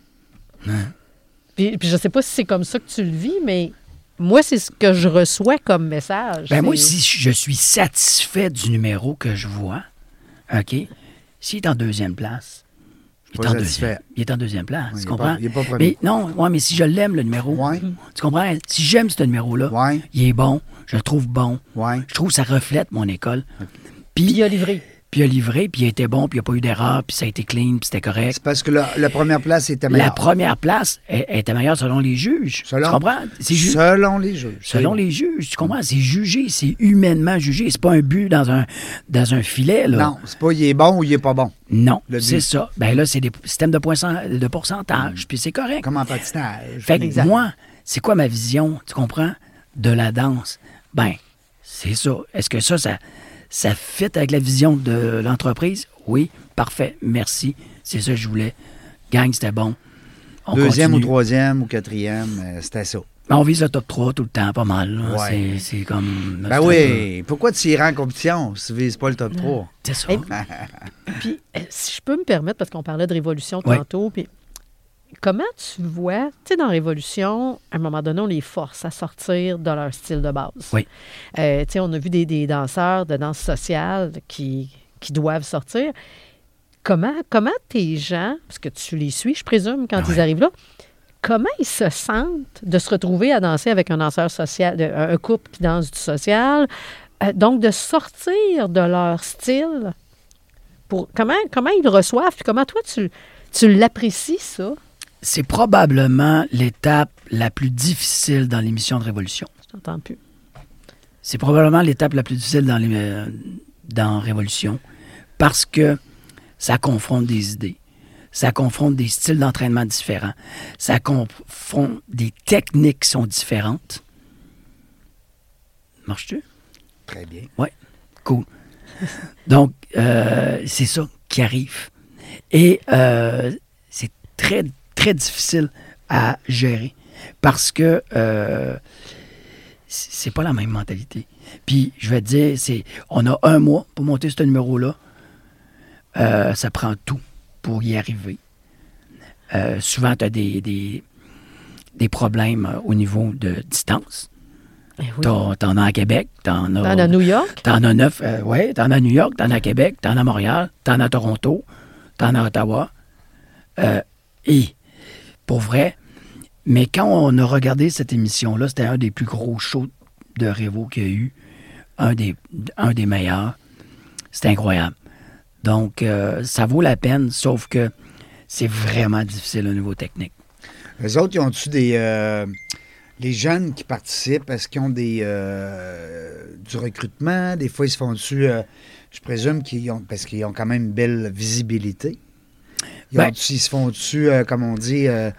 Puis, puis je sais pas si c'est comme ça que tu le vis, mais moi, c'est ce que je reçois comme message. Ben moi, si je suis satisfait du numéro que je vois, OK, s'il est en deuxième place, il est en deuxième. Il est en deuxième place, tu est comprends? pas- il est pas premier. mais non, ouais, mais si je l'aime, le numéro, Ouais. tu comprends? Si j'aime ce numéro-là, Ouais. il est bon, je le trouve bon, Ouais. je trouve que ça reflète mon école. Puis il a livré. Puis il a livré, puis il était bon, puis il n'y a pas eu d'erreur, puis ça a été clean, puis c'était correct. C'est parce que la, la première place était La meilleure. première place elle était meilleure selon les juges. Selon- Tu comprends? C'est ju- Selon les juges. Selon les juges, tu comprends? C'est jugé, c'est humainement jugé. C'est pas un but dans un, dans un filet, là. Non, c'est pas il est bon ou il est pas bon. Non, c'est ça. Ben là, c'est des systèmes de, de pourcentage, puis c'est correct. Comme en patinage. Fait que moi, c'est quoi ma vision, tu comprends, de la danse? Ben, c'est ça. Est-ce que ça, ça, ça fit avec la vision de l'entreprise? Oui, parfait, merci. C'est ça que je voulais. Gang, c'était bon. On Deuxième ou troisième ou quatrième, euh, c'était ça. Ben, On vise le top 3 tout le temps, pas mal. Ouais. C'est- comme... Ben oui. Pourquoi tu irais en compétition si tu vises pas le top 3? peu- C'est ça. Et- Puis, euh, si je peux me permettre, parce qu'on parlait de révolution tantôt, puis comment tu vois, tu sais, dans Révolution, à un moment donné, on les force à sortir de leur style de base. Oui. Euh, tu sais, on a vu des, des danseurs de danse sociale qui, qui doivent sortir. Comment, comment tes gens, parce que tu les suis, je présume, quand ils arrivent là, comment ils se sentent de se retrouver à danser avec un danseur social, un couple qui danse du social, euh, donc de sortir de leur style pour comment, comment ils le reçoivent, puis comment toi tu, tu l'apprécies, ça? C'est probablement l'étape la plus difficile dans l'émission de Révolution. Je t'entends plus. C'est probablement l'étape la plus difficile dans, les, euh, dans Révolution parce que ça confronte des idées, ça confronte des styles d'entraînement différents, ça confronte des techniques qui sont différentes. Marches-tu? Très bien. Cool. Donc, euh, c'est ça qui arrive. Et euh, c'est très, très difficile à gérer parce que euh, c'est pas la même mentalité. Puis, je vais te dire, c'est, on a un mois pour monter ce numéro-là. Euh, ça prend tout pour y arriver. Euh, souvent, tu as des, des, des problèmes au niveau de distance. Eh oui. T'en, t'en as à Québec, t'en as... Dans à New York? T'en as neuf, euh, ouais, t'en as à New York, t'en as à Québec, t'en as à Montréal, t'en as à Toronto, t'en as à Ottawa. Et, pour vrai, mais quand on a regardé cette émission-là, c'était un des plus gros shows de Révo qu'il y a eu, un des, un des meilleurs. C'était incroyable. Donc, euh, ça vaut la peine, sauf que c'est vraiment difficile au niveau technique. Les autres, ils ont-tu des. euh, les jeunes qui participent, est-ce qu'ils ont des. euh, du recrutement? Des fois, ils se font-tu. je présume qu'ils ont. Parce qu'ils ont quand même une belle visibilité. Ils, Ben- ont- ils se font-tu, euh, comme on dit. euh,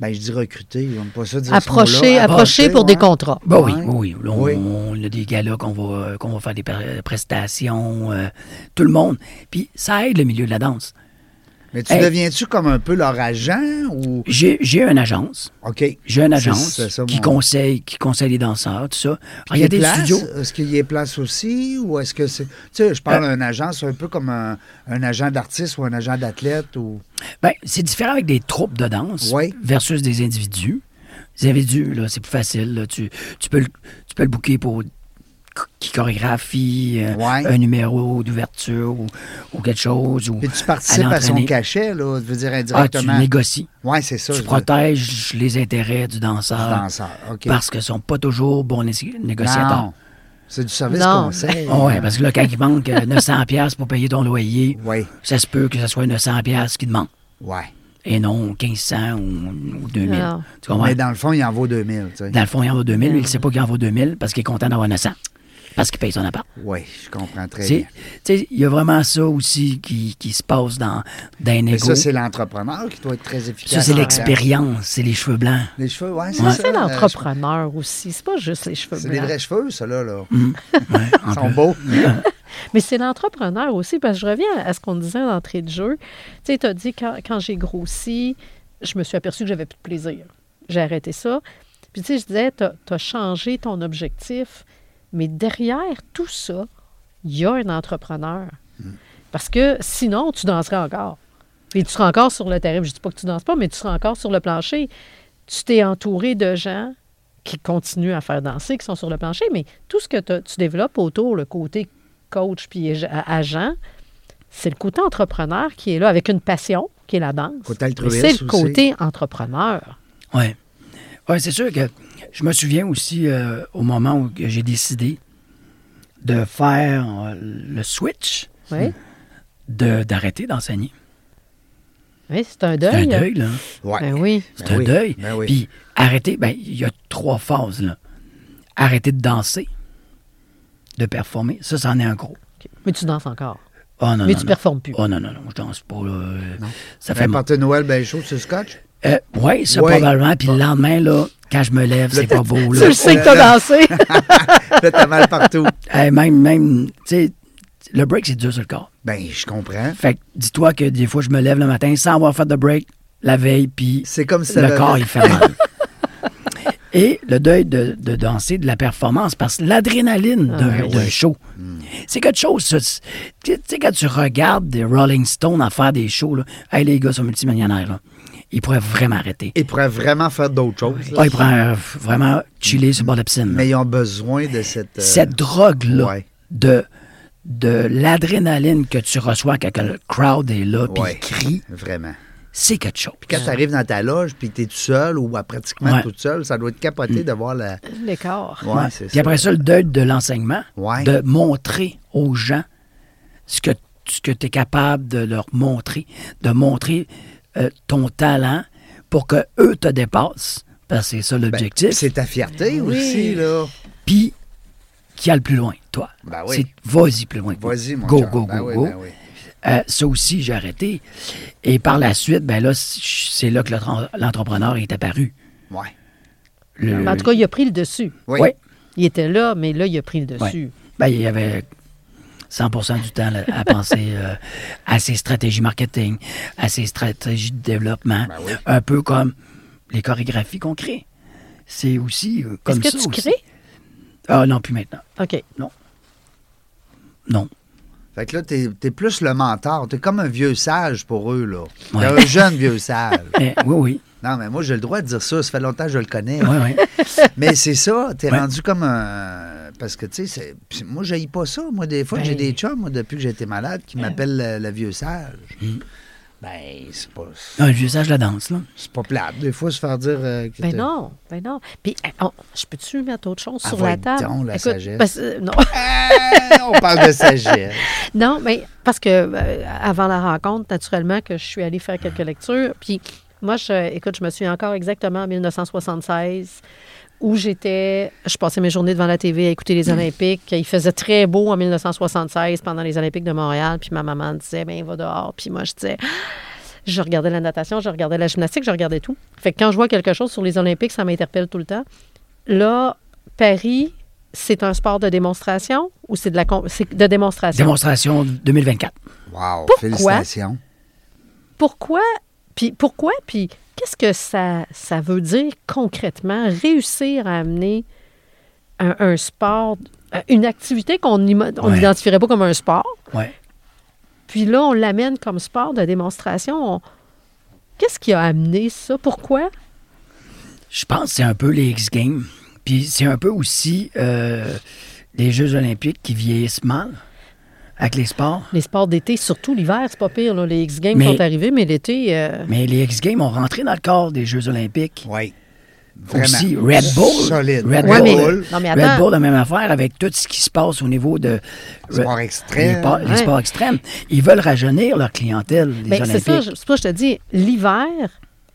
ben, je dis recruter. Ils n'ont pas ça dire Approcher, approcher pour des contrats. Bah oui, Ouais. oui, oui. On, Oui. on a des gars-là qu'on va, qu'on va faire des pre- prestations, euh, tout le monde. Puis ça aide le milieu de la danse. Mais tu Hey. deviens-tu comme un peu leur agent ou? J'ai, une agence. OK. J'ai une agence ça, qui, mon- conseille, qui conseille les danseurs, tout ça. Il y a des place? studios. Est-ce qu'il y a place aussi ou est-ce que c'est. Tu sais, je parle d'un agent, c'est un peu comme un, un agent d'artiste ou un agent d'athlète ou? Ben, c'est différent avec des troupes de danse versus des individus. Les individus, là, c'est plus facile. là. Tu, tu, peux le, tu peux le booker pour qui chorégraphie, euh, Ouais. un numéro d'ouverture ou, ou quelque chose. Ou Puis tu participes à son cachet, là, je veux dire Ah, tu indirectement. négocies. oui, c'est ça. tu je veux- protèges les intérêts du danseur. du danseur. OK. Parce qu'ils ne sont pas toujours bons né- négociateurs. Non. C'est du service Non. conseil. Ouais, parce que là, quand il manque euh, 900 pièces pour payer ton loyer, Oui, ça se peut que ce soit 900 pièces qu'il demande oui. et non 1500 ou, ou 2000. Non. Tu comprends? Mais dans le fond, il en vaut 2000. tu sais. Dans le fond, il en vaut 2000, mais il ne sait pas qu'il en vaut 2000 parce qu'il est content d'avoir 900. Parce qu'il paye son appart. Oui, je comprends très C'est- bien. tu sais, Il y a vraiment ça aussi qui, qui se passe dans, dans un Mais égo. ça, c'est l'entrepreneur qui doit être très efficace. Ça, c'est en l'expérience, c'est les cheveux blancs. Les cheveux, oui, c'est Ça, ça. c'est euh, l'entrepreneur aussi. C'est pas juste les cheveux C'est des blancs. vrais cheveux, ça, là. là. Ouais, un Ils sont peu. beaux. Mais c'est l'entrepreneur aussi, parce que je reviens à ce qu'on disait d'entrée de jeu. Tu sais, tu as dit, quand, quand j'ai grossi, je me suis aperçu que j'avais plus de plaisir. J'ai arrêté ça. Puis, tu sais, je disais, tu as, changé ton objectif, mais derrière tout ça, il y a un entrepreneur. Parce que sinon, tu danserais encore. Puis tu seras encore sur le terrain. Je ne dis pas que tu danses pas, mais tu seras encore sur le plancher. Tu t'es entouré de gens qui continuent à faire danser, qui sont sur le plancher, mais tout ce que tu développes autour, le côté coach puis ag- agent, c'est le côté entrepreneur qui est là avec une passion, qui est la danse. Côté Mais altruiste C'est le aussi. côté entrepreneur. Oui. Ouais, c'est sûr que je me souviens aussi euh, au moment où j'ai décidé de faire euh, le switch Oui. de- d'arrêter d'enseigner. Oui, c'est un C'est deuil. un deuil, là. Ouais. Ben oui. C'est Ben un oui, deuil. ben oui. Puis arrêter, ben, il y a trois phases, là. Arrêter de danser, de performer, ça, c'en est un gros. Mais tu danses encore. Oh non, Mais non, tu non. performes plus. Oh non, non, non, je danse pas, là. Ça fait Noël, ben chaud, c'est le scotch. Euh, oui, ça Ouais. probablement. Puis le lendemain, là, quand je me lève, c'est pas beau, là. le sais que t'as dansé. Là, t'as mal partout. Même, même, tu sais, le break, c'est dur sur le corps. Ben, je comprends. Fait que dis-toi que des fois, je me lève le matin sans avoir fait de break la veille, puis C'est comme si le corps, il fait mal. Et le deuil de, de danser, de la performance, parce que l'adrénaline d'un Ah, d'un show, c'est quelque chose. ça. Tu tu sais, quand tu regardes des Rolling Stones à faire des shows, là, hey, les gars sont multimillionnaires, là, ils pourraient vraiment arrêter. Ils pourraient vraiment faire d'autres choses. là. Ah, ils pourraient euh, vraiment chiller sur le bord de la piscine. Mais ils ont besoin de cette. euh, Cette drogue-là, ouais. de, de l'adrénaline que tu reçois quand le crowd est là, puis Ouais. il crie, Vraiment. c'est quelque chose. Quand tu arrives dans ta loge, puis tu es tout seul ou à pratiquement Ouais. tout seul, ça doit être capoté de voir la. L'écart. Ouais, Ouais. c'est Puis ça. après ça, le deuil de l'enseignement, Ouais. de montrer aux gens ce que, ce que tu es capable de leur montrer, de montrer euh, ton talent pour que eux te dépassent. Parce que c'est ça Ben, l'objectif. c'est ta fierté Oui. aussi, là. Puis, qui a le plus loin, toi. Ben oui. C'est vas-y plus loin. Vas-y, mon Go, go, Ben go, oui, go. ben oui. Euh, ça aussi, j'ai arrêté. Et par la suite, ben là, c'est là que l'entre- l'entrepreneur est apparu. Le- En tout cas, il a pris le dessus. Oui. Ouais. Il était là, mais là, il a pris le dessus. Ben, il y avait 100% du temps là, à penser euh, à ses stratégies marketing, à ses stratégies de développement. Ben oui. Un peu comme les chorégraphies qu'on crée. C'est aussi euh, comme Est-ce ça que tu aussi. crées? Ah non, plus maintenant. OK. Non. Fait que là, t'es es plus le mentor. T'es comme un vieux sage pour eux, là. T'es un jeune vieux sage. Mais, oui, oui. Non, mais moi, j'ai le droit de dire ça. Ça fait longtemps que je le connais. Oui, oui. Mais c'est ça, t'es Ouais. rendu comme un. Parce que, tu sais, moi, je pas ça. Moi, des fois, Ben- j'ai des chums, moi, depuis que été malade, qui m'appellent le, le vieux sage. Mm. Ben, c'est pas, Non, le vieux sage la danse, là. c'est pas plate. Des fois, se faire dire. euh, que Ben non, ben non. Puis, eh, je peux-tu mettre autre chose Ah, sur la table? la sagesse. parce- euh, non. Ah, on parle de sagesse. non, mais parce que euh, avant la rencontre, naturellement, que je suis allée faire quelques lectures. Puis, moi, je, écoute, je me suis encore exactement en 1976 où j'étais, je passais mes journées devant la TV à écouter les Olympiques. Il faisait très beau en 1976 pendant les Olympiques de Montréal. Puis ma maman disait, ben va dehors. Puis moi, je disais, je regardais la natation, je regardais la gymnastique, je regardais tout. Fait que quand je vois quelque chose sur les Olympiques, ça m'interpelle tout le temps. Là, Paris, c'est un sport de démonstration ou c'est de la de démonstration? Démonstration 2024. Wow, Pourquoi? félicitations. pourquoi? Puis pourquoi? Puis qu'est-ce que ça, ça veut dire concrètement réussir à amener un, un sport une activité qu'on Ouais. n'identifierait pas comme un sport? Ouais. puis là on l'amène comme sport de démonstration On- qu'est-ce qui a amené ça? Pourquoi? Je pense que c'est un peu les X Games. Puis c'est un peu aussi euh, les Jeux olympiques qui vieillissent mal avec les sports. les sports d'été surtout l'hiver c'est pas pire là. les X Games Mais- sont arrivés mais l'été euh, Mais les X Games ont rentré dans le corps des Jeux olympiques. Oui. Aussi, Red Bull. Solide. Red Ouais, mais- Bull. non, mais Red. Bull, la même affaire avec tout ce qui se passe au niveau de Sport les, extrême. sports- les Ouais. sports extrêmes. Ils veulent rajeunir leur clientèle, les Ben, c'est ça, Olympiques. je- c'est pour ça que je te dis, l'hiver,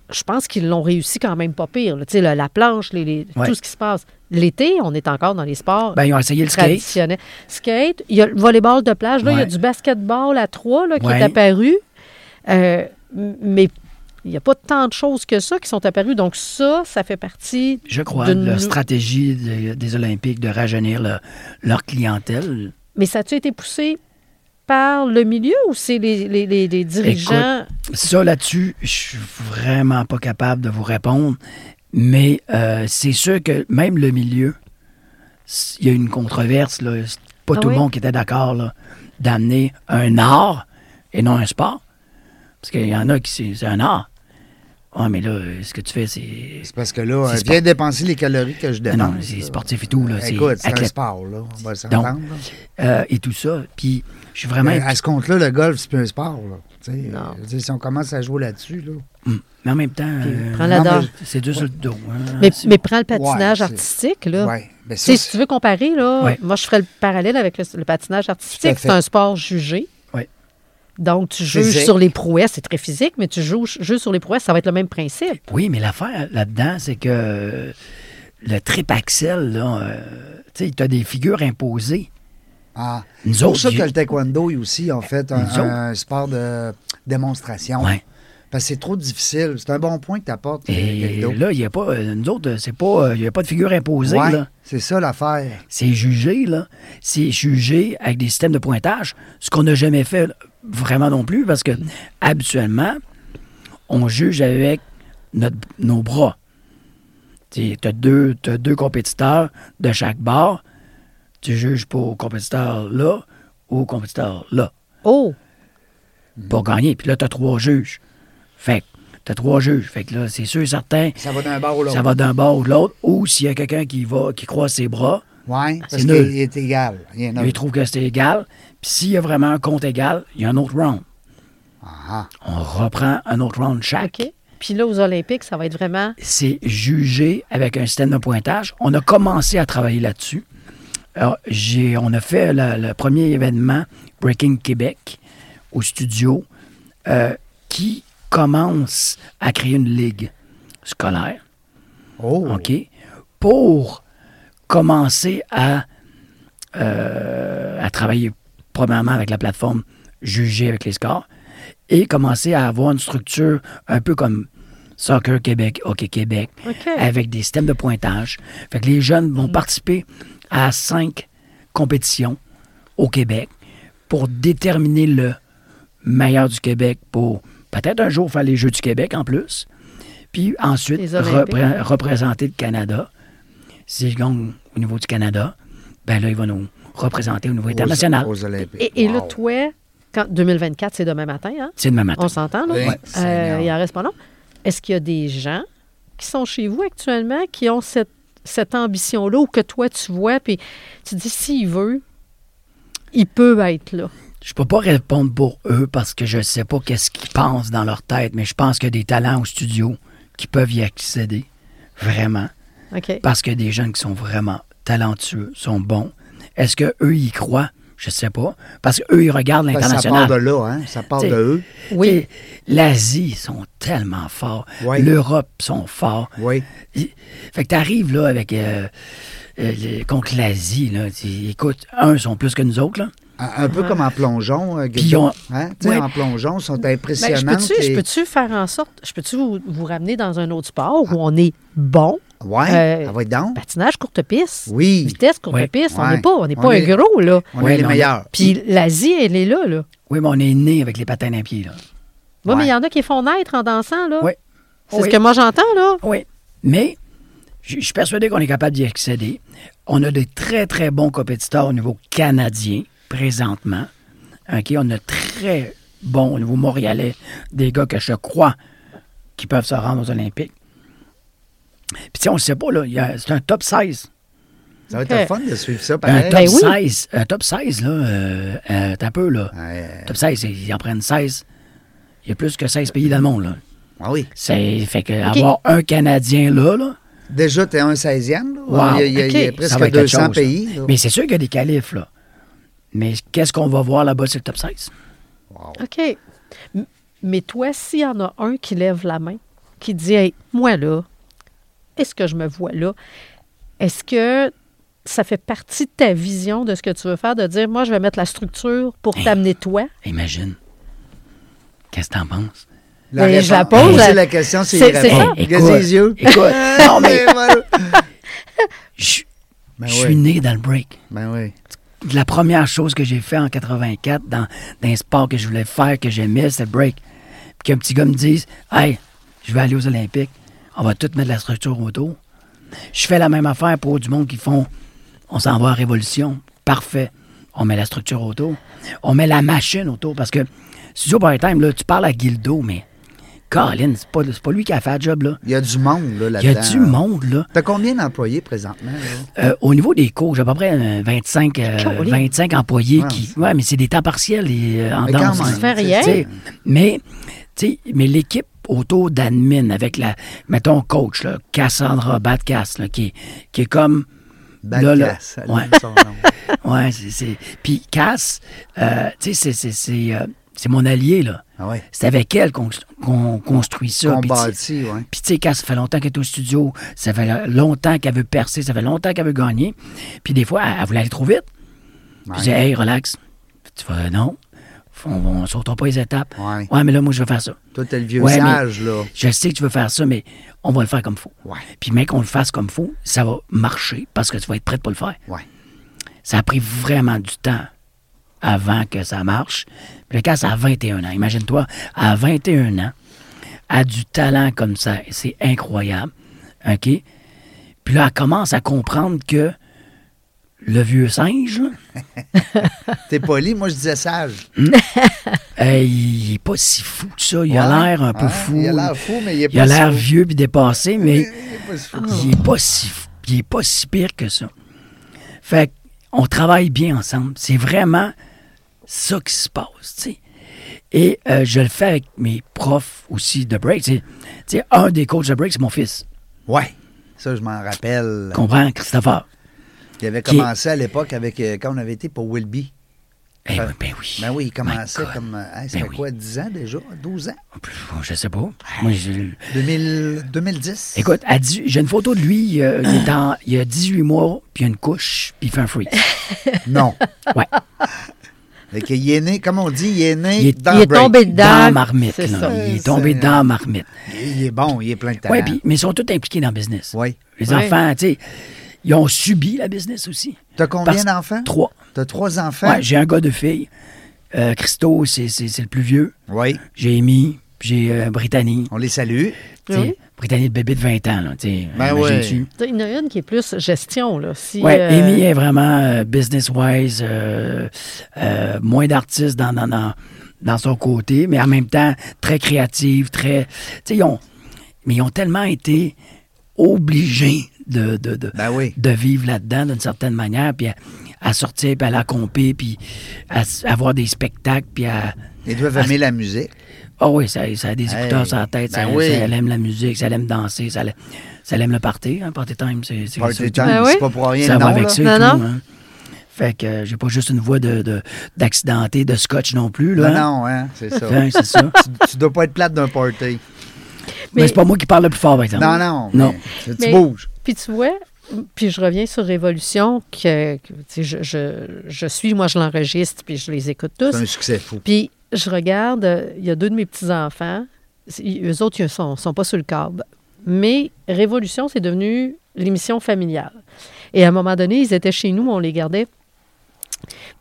je pense qu'ils l'ont réussi quand même pas pire. Tu sais, la, la planche, les, les- Ouais. tout ce qui se passe. L'été, on est encore dans les sports Ben, ils ont essayé le skate. traditionnels. Skate, il y a le volleyball de plage, là, il y a du basketball à trois là, qui Ouais. est apparu. Euh, mais il n'y a pas tant de choses que ça qui sont apparues. Donc ça, ça fait partie Je crois, de nous- stratégie de- des Olympiques de rajeunir le- leur clientèle. Mais ça a-tu été poussé par le milieu ou c'est les, les- les- les dirigeants? Ça, là-dessus, je suis vraiment pas capable de vous répondre. Mais euh, c'est sûr que même le milieu, il y a une controverse. Là. C'est pas Ah tout oui? le monde qui était d'accord là, d'amener un art et non un sport. Parce qu'il y en a qui c'est c'est un art. Ah, mais là, ce que tu fais, c'est. C'est parce que là, C'est euh, sport- viens dépenser les calories que je Ah dépense. non, c'est sportif et tout. Là, c'est Écoute, c'est un sport, là. On va s'entendre. Euh, et tout ça. Puis, je suis vraiment. Mais à ce compte-là, le golf, c'est plus un sport, là. Non. euh, dire, si on commence à jouer là-dessus, là. Hum. Mais en même temps, euh, c'est dur sur le dos. hein. Mais, mais prends le patinage artistique, là. Ouais. Ben, ça, si tu veux comparer, là, Ouais. moi, je ferais le parallèle avec le, le patinage artistique. C'est un sport jugé. Ouais. Donc, tu juges Physique. sur les prouesses. C'est très physique, mais tu joues, juges sur les prouesses. Ça va être le même principe. Oui, mais l'affaire là-dedans, c'est que le trip axel, là, euh, tu sais, tu as des figures imposées. Ah. C'est pour ça que le taekwondo est aussi, en fait, un, un sport de démonstration. Ouais. Parce que c'est trop difficile. C'est un bon point que tu apportes, Et là, il n'y a pas. euh, Nous autres, c'est pas. Il n'y a pas de figure imposée, c'est ça l'affaire. C'est jugé, là. C'est jugé avec des systèmes de pointage, ce qu'on n'a jamais fait vraiment non plus, parce que habituellement, on juge avec notre- nos bras. Tu as deux, t'as deux compétiteurs de chaque barre. Tu juges pour au compétiteur là ou au compétiteur là Oh! pour gagner. Puis là, tu as trois juges. Fait que tu as trois juges. Fait que là, c'est sûr et certain, Ça va d'un bord ou l'autre. ça va d'un bord ou de l'autre. Ou s'il y a quelqu'un qui va qui croise ses bras, Oui, parce C'est qu'il nul. est égal. Il trouve que c'est égal. Puis s'il y a vraiment un compte égal, il y a un autre round. Ah, On reprend un autre round chaque. OK. Puis là, aux Olympiques, ça va être vraiment. C'est jugé avec un système de pointage. On a commencé à travailler là-dessus. Alors, j'ai, on a fait le, le premier événement Breaking Québec au studio euh, qui commence à créer une ligue scolaire. Oh. OK? Pour commencer à, euh, à travailler probablement avec la plateforme Juger avec les scores et commencer à avoir une structure un peu comme Soccer Québec, Hockey Québec, avec des systèmes de pointage. Fait que les jeunes vont participer à cinq compétitions au Québec pour déterminer le meilleur du Québec pour peut-être un jour faire les Jeux du Québec en plus. Puis ensuite, repré- représenter le Canada. S'il gagne au niveau du Canada, ben là, il va nous représenter au niveau international. Aux, aux Olympiques. Et, et là, toi, quand 2024, c'est demain matin, hein? C'est demain matin. On s'entend, là? Oui, Euh, il en reste pas long. Est-ce qu'il y a des gens qui sont chez vous actuellement qui ont cette, cette ambition-là ou que toi, tu vois, puis tu dis, s'il veut, il peut être là? Je peux pas répondre pour eux parce que je sais pas qu'est-ce qu'ils pensent dans leur tête, mais je pense qu'il y a des talents au studio qui peuvent y accéder. Vraiment. Parce a des jeunes qui sont vraiment talentueux, sont bons. Est-ce qu'eux y croient? Je sais pas. Parce qu'eux, ils regardent Parce que ça part de l'international. là, hein? Ça part T'sais, de eux. Oui. L'Asie, sont tellement forts. Oui. L'Europe sont forts. Oui. Fait que t'arrives là avec euh, euh, contre l'Asie, là. Écoute, un, ils sont plus que nous autres, là. Un, un peu comme en plongeon, euh, on- Hein? Tu sais, Ouais. En plongeon, ils sont Ben, je impressionnants. peux-tu je peux-tu faire en sorte, je peux-tu vous, vous ramener dans un autre sport où on est bon? Ouais, Euh, ça va être donc. Patinage courte piste. Oui. Vitesse courte Oui. piste. On Ouais. n'est pas, on pas est- un gros, là. On Ouais, est les non, meilleurs. Puis l'Asie, elle est là, là. Oui, mais on est né avec les patins d'un pied, là. Oui, mais il y en a qui font naître en dansant, là. Oui. C'est Oui. ce que moi j'entends, là. Oui. Mais je je suis persuadé qu'on est capable d'y accéder. On a de très, très bons compétiteurs au niveau canadien, présentement. OK? On a très bons au niveau montréalais, des gars que je crois qui peuvent se rendre aux Olympiques. Puis, on ne sait pas, là, a- c'est un top 16. Ça va être Ok. le fun de suivre ça Un pareil. top Ben oui. 16. Un top 16, là, euh, euh, t'as un peu, là. Ouais. Top 16, ils en prennent 16. Il y a plus que 16 pays dans le monde, là. Ah oui. C'est, fait que avoir un Canadien là, là, Déjà, tu es un 16e. Là? Wow. Il, y a, il y presque ça va être quelque 200 chose, pays. là. Mais c'est sûr qu'il y a des qualifs, là. Mais qu'est-ce qu'on va voir là-bas sur le top 16? Wow. OK. Mais toi, s'il y en a un qui lève la main, qui dit Hey, moi là, est-ce que je me vois là? Est-ce que ça fait partie de ta vision de ce que tu veux faire, de dire moi, je vais mettre la structure pour t'amener toi? Imagine. Qu'est-ce que t'en penses? La Mais je la pose, poser la- la question, c'est ça. Hey, Regarde les yeux. Écoute, non, mais Et voilà. je Ben je suis né dans le break. Ben oui. La première chose que j'ai fait en 84 dans, dans un sport que je voulais faire, que j'aimais, c'était le break. Puis qu'un petit gars me dise Hey, je vais aller aux Olympiques, on va tout mettre la structure autour. Je fais la même affaire pour du monde qui font On s'en va à Révolution. Parfait. On met la structure autour. On met la machine autour. Parce que Studio Part Time, là, tu parles à Guildo, mais Colin, c'est pas, c'est pas lui qui a fait le job, là. Il y a du monde là, Il y a du monde, là. T'as combien d'employés présentement? là? Euh, au niveau des cours, j'ai à peu près euh, 25, euh. 25 employés Ouais, qui. Ouais, mais c'est des temps partiels et, euh, en Mais quand danse. même, Ça fait rien? Mais, tu sais, mais l'équipe autour d'admin avec la, mettons, coach, là, Cassandra Batcast, là, qui, est- qui est comme. elle ouais. son nom. Ouais, c'est. Puis Cass, euh, tu sais, c'est- c'est- c'est, euh, C'est mon allié, là. Ah ouais. C'est avec elle qu'on qu'on construit ça. Qu'on Puis, tu- bâtit, ouais. puis tu sais, quand ça fait longtemps qu'elle est au studio, ça fait longtemps qu'elle veut percer, ça fait longtemps qu'elle veut gagner. Puis des fois, elle, elle voulait aller trop vite. Puis je dis, hey, relax. Tu vas, non, on ne sautera pas les étapes. Ouais. Ouais, mais là, moi, je veux faire ça. Toi, t'as le vieux Ouais, sage, là. Je sais que tu veux faire ça, mais on va le faire comme il faut. Ouais. Puis même qu'on le fasse comme il faut, ça va marcher parce que tu vas être prête pour le faire. Ouais. Ça a pris vraiment du temps avant que ça marche. Puis le cas, ça a 21 ans. Imagine-toi, à 21 ans, a du talent comme ça. C'est incroyable. OK? Puis là, elle commence à comprendre que le vieux singe, là, T'es poli, moi, je disais sage. euh, il est pas si fou que ça. Il a l'air un peu Ouais, fou. Il a l'air fou, mais il est Il a pas l'air si vieux puis dépassé, mais Il est pas si fou. il est pas si fou- il est pas si pire que ça. Fait on travaille bien ensemble. C'est vraiment ça qui se passe, tu sais. Et euh, je le fais avec mes profs aussi de break. Tu sais, un des coachs de break, c'est mon fils. Ouais. Ça, je m'en rappelle. Comprends, Christopher? Il avait Qui- commencé à l'époque avec euh, quand on avait été pour Wilby. Eh oui, ben oui. Ben oui, il commençait comme. euh, hey, ça Ben fait oui. quoi, 10 ans déjà? 12 ans? Je sais pas. Moi, je- 2000, 2010? Écoute, j'ai une photo de lui. euh, il, est en- il a 18 mois, puis il a une couche, puis il fait un freeze. Non. Ouais. Fait qu'il est né, comme on dit, il est né Il est- dans il est break. tombé dedans. Dans marmite. c'est là. ça. Il est tombé dans la marmite. Il est bon, il est plein de talent. Oui, puis, mais ils sont tous impliqués dans le business. Oui. Les Ouais. enfants, tu sais, ils ont subi la business aussi. T'as combien d'enfants? Trois. T'as trois enfants? Ouais, j'ai un gars de filles. Euh, Christo, c'est c'est- c'est le plus vieux. Oui. J'ai Amy, puis j'ai euh, Brittany. On les salue. Oui. Brittany, le bébé de 20 ans. Là, tu sais, Ben imagines-tu? Il y en a une qui est plus gestion. Là. Si, Ouais, euh, Amy est vraiment euh, business-wise, euh, euh, moins d'artistes dans, dans, dans, dans son côté, mais en même temps très créative, très. Tu sais, ils ont, mais ils ont tellement été obligés de, de, de, Ben oui. de vivre là-dedans d'une certaine manière, puis à, à sortir, puis à la compter, puis à, avoir des spectacles, puis à. Ils doivent aimer la musique. Ah oui, ça, ça a des Hey, écouteurs sur la tête, ben ça, oui. ça, elle aime la musique, ça aime danser, ça, aime- ça aime le party, hein, party time, c'est c'est Party ça. time, Ben c'est oui. pas pour rien Ça va avec là. ça Non, tout. non. hein. Fait que euh, j'ai pas juste une voix de, de- d'accidenté, de scotch non plus. Là, Non, hein. non, hein, c'est ça. C'est ça. tu, tu dois pas être plate d'un party. Mais, Mais- c'est pas moi qui parle le plus fort, par exemple. Non, non. Non. mais Tu Mais- bouges. Puis tu vois, puis je reviens sur Révolution, que, je, je, je suis, moi je l'enregistre, puis je les écoute tous. C'est un succès fou. Puis je regarde, euh, il y a deux de mes petits-enfants, eux autres, ils sont, sont pas sur le câble. Mais Révolution, c'est devenu l'émission familiale. Et à un moment donné, ils étaient chez nous, on les gardait.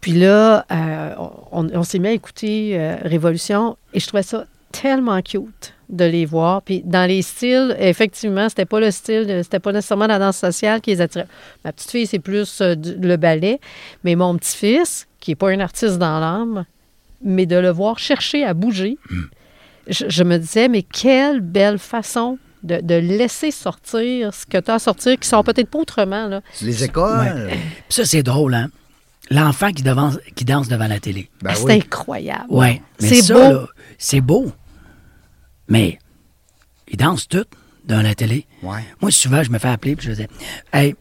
Puis là, euh, on, on s'est mis à écouter euh, Révolution et je trouvais ça tellement cute de les voir. Puis dans les styles, effectivement, c'était pas le style, c'était pas nécessairement la danse sociale qui les attirait. Ma petite fille, c'est plus euh, du- le ballet, mais mon petit-fils, qui est pas un artiste dans l'âme, mais de le voir chercher à bouger, je, je me disais, mais quelle belle façon de, de laisser sortir ce que tu as à sortir, qui sort peut-être pas autrement. Là. Les écoles. Puis ça, c'est drôle, hein? L'enfant qui, devance- qui danse devant la télé. Ben Ah, c'est oui. incroyable. Ouais. Mais C'est beau. c'est beau. Mais ils dansent tous devant la télé. Ouais. Moi, souvent, je me fais appeler puis je dis Hey,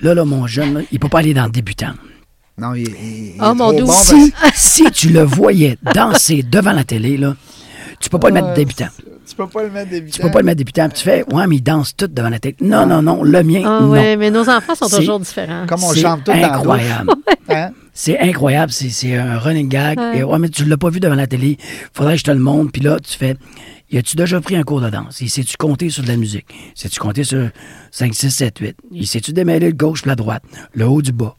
là, là, mon jeune, là, il peut pas aller dans le débutant. Non, il, il- il Oh, est mon trop doux. bon. si, si tu le voyais danser devant la télé, là, tu peux pas le mettre débutant. Tu peux pas le mettre débutant. Tu peux pas le mettre débutant. Puis tu fais, ouais, mais ils dansent tous devant la télé. Non, non, non, le mien, Ah non. ouais, mais nos enfants sont toujours différents. Comme on chante tout dans incroyable. Hein? C'est incroyable. C'est, c'est un running gag. Ouais. Et, ouais, mais tu l'as pas vu devant la télé. Faudrait que je te le montre. Puis là, tu fais, y a-tu déjà pris un cours de danse? Y sais-tu compter sur de la musique? Sais-tu compter sur 5, 6, 7, 8? Y sais-tu démêler le gauche puis la droite? Le haut du bas?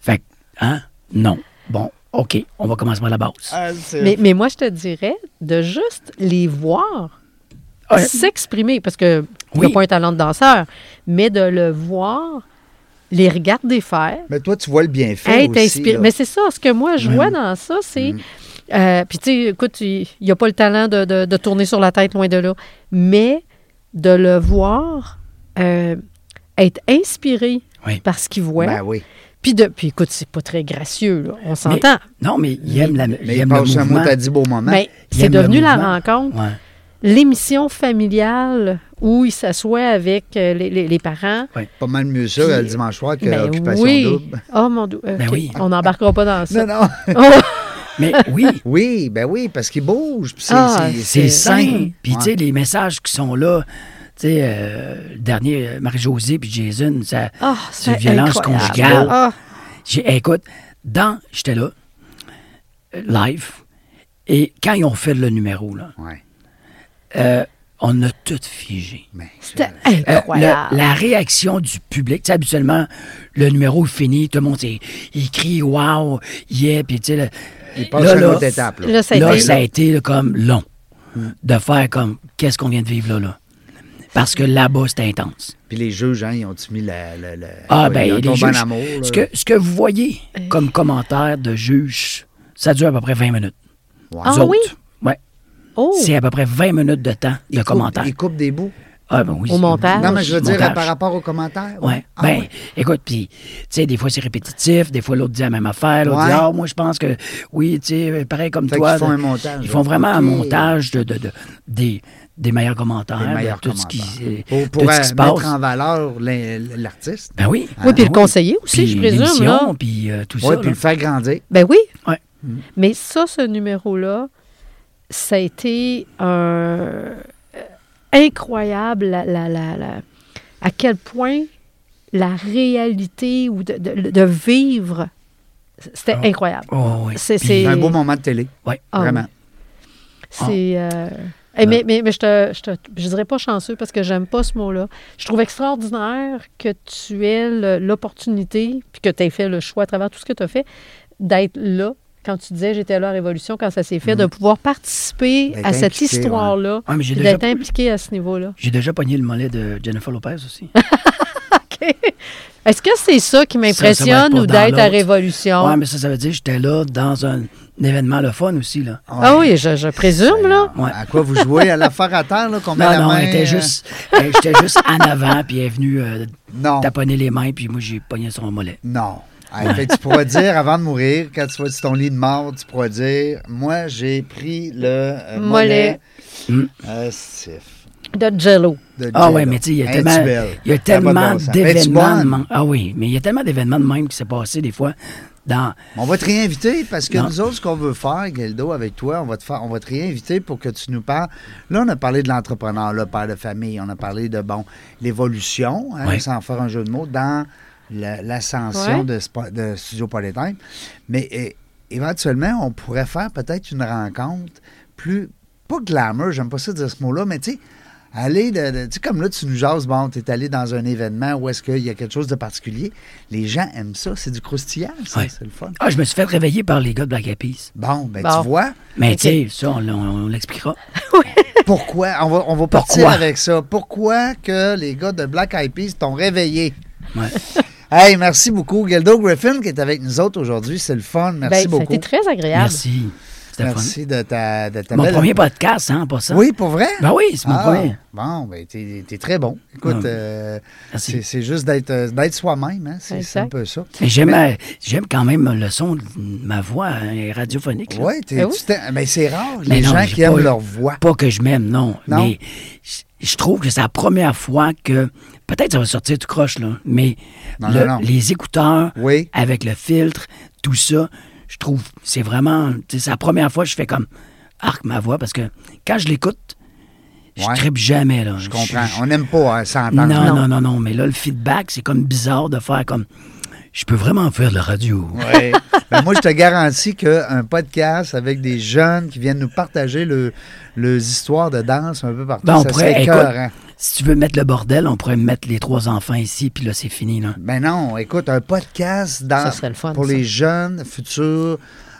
Fait que, hein? Non. Bon, OK. On va commencer par la base. Ah, Mais, mais moi, je te dirais de juste les voir Ouais. s'exprimer, parce que il Oui. pas un talent de danseur, mais de le voir, les regarder faire, Mais toi, tu vois le bienfait être aussi. inspiré. là. Mais c'est ça, ce que moi, je vois dans ça, c'est... Mm. Euh, Puis, tu sais, écoute, il n'y a pas le talent de, de- de tourner sur la tête, loin de là, mais de le voir euh, être inspiré Oui. par ce qu'il voit. Ben oui. Puis, de, puis écoute, c'est pas très gracieux, là, on s'entend. Non, mais il aime, la, Mais il aime le mouvement. mot à dit beau moment. Mais Il c'est devenu la rencontre. Ouais. l'émission familiale où il s'assoit avec euh, les, les- les parents. Pas mal mieux ça le dimanche soir que Ben Occupation oui. Double. Oh mon dieu. Ben OK. oui. On n'embarquera pas dans ça. Non, non. Oh, Mais oui, Oui, ben oui, parce qu'il bouge. c'est- Ah, simple. Puis, Ouais. tu sais, les messages qui sont là, tu sais, euh, le dernier, euh, Marie-Josée puis Jason, ça, Ah, c'est violence incroyable. conjugale. Ah, J'ai- écoute, dans, j'étais là, euh, live, et quand ils ont fait le numéro, là, Ouais. euh, on a tout figé. C'était Euh, incroyable. le- la réaction du public, tu sais, habituellement, le numéro est fini, tout le monde, c'est- il crie « wow »,« yeah », puis tu sais, il passe là, à là, autre étape. Là. Là, ça a là, été- ça a été là, comme long de faire comme qu'est-ce qu'on vient de vivre là, là? Parce que là-bas, c'était intense. Puis les juges, hein, ils ont-tu mis la. la- la- Ah, ben, les juges, en amour. ce, que, ce que vous voyez comme commentaire de juge, ça dure à peu près 20 minutes. Ah autres, oui? Ouais. Oh, C'est à peu près 20 minutes de temps de commentaires. Ils coupent des bouts. Ah, ben oui. Au montage? Non, mais je veux dire, Montage. par rapport aux commentaires. Ouais. Ah, ben, ouais. écoute, puis, tu sais, des fois c'est répétitif, des fois l'autre dit la même affaire, l'autre Ouais. dit, ah, moi je pense que, oui, tu sais, pareil comme Fait toi. qu'ils font de- un montage, Ils font vraiment un montage de, de- de- des, des meilleurs commentaires, Les de meilleurs tout ce qui, Pour, pour ce euh, qui se mettre passe. en valeur l'artiste. Ben oui. oui, puis le conseiller aussi, Puis je présume. puis euh, tout Oui, ça. puis là. le faire grandir. Ben oui. Ouais. Mais ça, ce numéro-là, ça a été un euh, incroyable la- la- la- la- à quel point la réalité ou de, de- de vivre, c'était Ah. incroyable. Oh, oui. C'est- un beau moment de télé. Ouais. Ah Vraiment. oui. C'est. euh, eh, mais, mais, mais je te, je te je dirais pas chanceux parce que j'aime pas ce mot-là. Je trouve extraordinaire que tu aies l'opportunité, puis que tu aies fait le choix à travers tout ce que tu as fait, d'être là. Quand tu disais j'étais là à Révolution, quand ça s'est fait, de pouvoir participer D'être à cette histoire-là, Ouais, déjà, d'être impliqué à ce niveau-là. j'ai déjà pogné le mollet de Jennifer Lopez aussi. Est-ce que c'est ça qui Ça, ça va m'impressionne ou d'être à. Révolution? Ouais, mais ça, ça veut dire que j'étais là dans un, un événement le fun aussi, là. Ah oui, je, je présume, là. Ouais. À quoi vous jouez? À l'affaire à terre, là, qu'on met Non, la non, main, était euh, juste, j'étais juste en avant, puis elle est venue euh, Non. taponner les mains, puis moi, j'ai pogné son mollet. Non. Ah, fait que tu pourras dire, avant de mourir, quand tu vas sur ton lit de mort, tu pourras dire Moi, j'ai pris le euh, mollet. Mm. euh, De Jello. de Ah ouais, mais tu sais, il y a tellement, y a tellement. Es-tu d'événements. de Ah oui, mais il y a tellement d'événements de même qui s'est passé des fois dans. On va te réinviter parce que Non. nous autres, ce qu'on veut faire, Geldo, avec toi, on va te faire, on va te réinviter pour que tu nous parles. Là, on a parlé de l'entrepreneur, le père de famille, on a parlé de bon l'évolution, hein, sans faire un jeu de mots, dans la- l'ascension Ouais. de, Studio Polytime. Mais eh, éventuellement, on pourrait faire peut-être une rencontre plus, pas glamour, j'aime pas ça dire ce mot-là, mais tu sais, aller, de, de- tu sais, comme là, tu nous jases, bon, tu es allé dans un événement où est-ce qu'il y a quelque chose de particulier. Les gens aiment ça, c'est du croustillant, ça, Ouais. c'est le fun. Ah, je me suis fait réveiller par les gars de Black Eyed Peas. Bon, ben Bon. tu vois, Mais tu sais, ça, on, on- on l'expliquera. pourquoi, on va, on va partir Pourquoi? avec ça. Pourquoi que les gars de Black Eyed Peas t'ont réveillé? Ouais. Hey, merci beaucoup. Geldo Griffin qui est avec nous autres aujourd'hui, c'est le fun. Merci Ben, beaucoup. été très agréable. Merci. Fun. Merci de ta, de ta Mon belle- premier podcast, hein, pas ça? Oui, pour vrai? Ben oui, c'est mon Ah, premier. Bon, ben t'es es très bon. Écoute, Ah, euh, c'est c'est juste d'être euh, d'être soi-même, hein? c'est c'est un peu ça. Mais j'aime, euh, j'aime quand même le son de ma voix hein, radiophonique. là. Oui, Ben oui. mais c'est rare, Mais les non, gens qui aiment pas- leur voix. Pas que je m'aime, non. Non? Mais je- je trouve que c'est la première fois que. Peut-être ça va sortir tout croche, là. Mais Non, le- non, non. les écouteurs, Oui. avec le filtre, tout ça, je trouve c'est vraiment. C'est la première fois que je fais comme arc ma voix parce que quand je l'écoute, je Ouais. tripe jamais, là. Je comprends. On n'aime pas hein, s'entendre. Non, non, non, non. Mais là, le feedback, c'est comme bizarre de faire comme. Je peux vraiment faire de la radio. Oui. Ben, moi, je te garantis qu'un podcast avec des jeunes qui viennent nous partager le, leurs histoires de danse un peu partout, Ben, ça pourrait- serait écoute. Si tu veux mettre le bordel, on pourrait mettre les trois enfants ici, puis là, c'est fini, là. Ben non, écoute, un podcast dans, Ça serait le fun, pour ça. les jeunes futurs.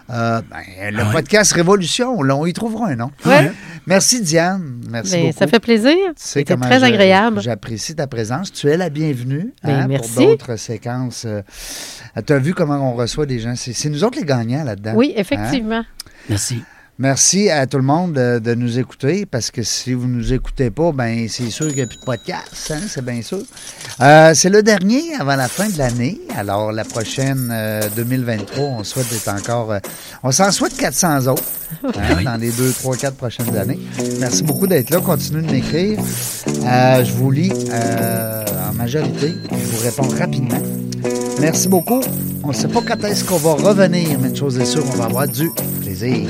euh, ben, le Ah ouais. podcast Révolution, là, on y trouvera un nom. Ouais. Merci Diane. Merci Ben, beaucoup. ça fait plaisir. Tu sais C'était très agréable. J'apprécie ta présence. Tu es la bienvenue Ben, hein, merci. pour d'autres séquences. tu as vu comment on reçoit des gens. C'est nous autres les gagnants là-dedans. Oui, Hein? effectivement. Merci. Merci à tout le monde de, de nous écouter parce que si vous ne nous écoutez pas, ben c'est sûr qu'il n'y a plus de podcast, hein, c'est bien sûr. Euh, c'est le dernier avant la fin de l'année. Alors la prochaine euh, 2023, on souhaite d'être encore. euh, on s'en souhaite 400 autres hein, Oui. dans les 2, 3, 4 prochaines années. Merci beaucoup d'être là. Continuez de m'écrire. Euh, je vous lis euh, en majorité. Je vous réponds rapidement. Merci beaucoup. On ne sait pas quand est-ce qu'on va revenir, mais une chose est sûre, on va avoir du plaisir.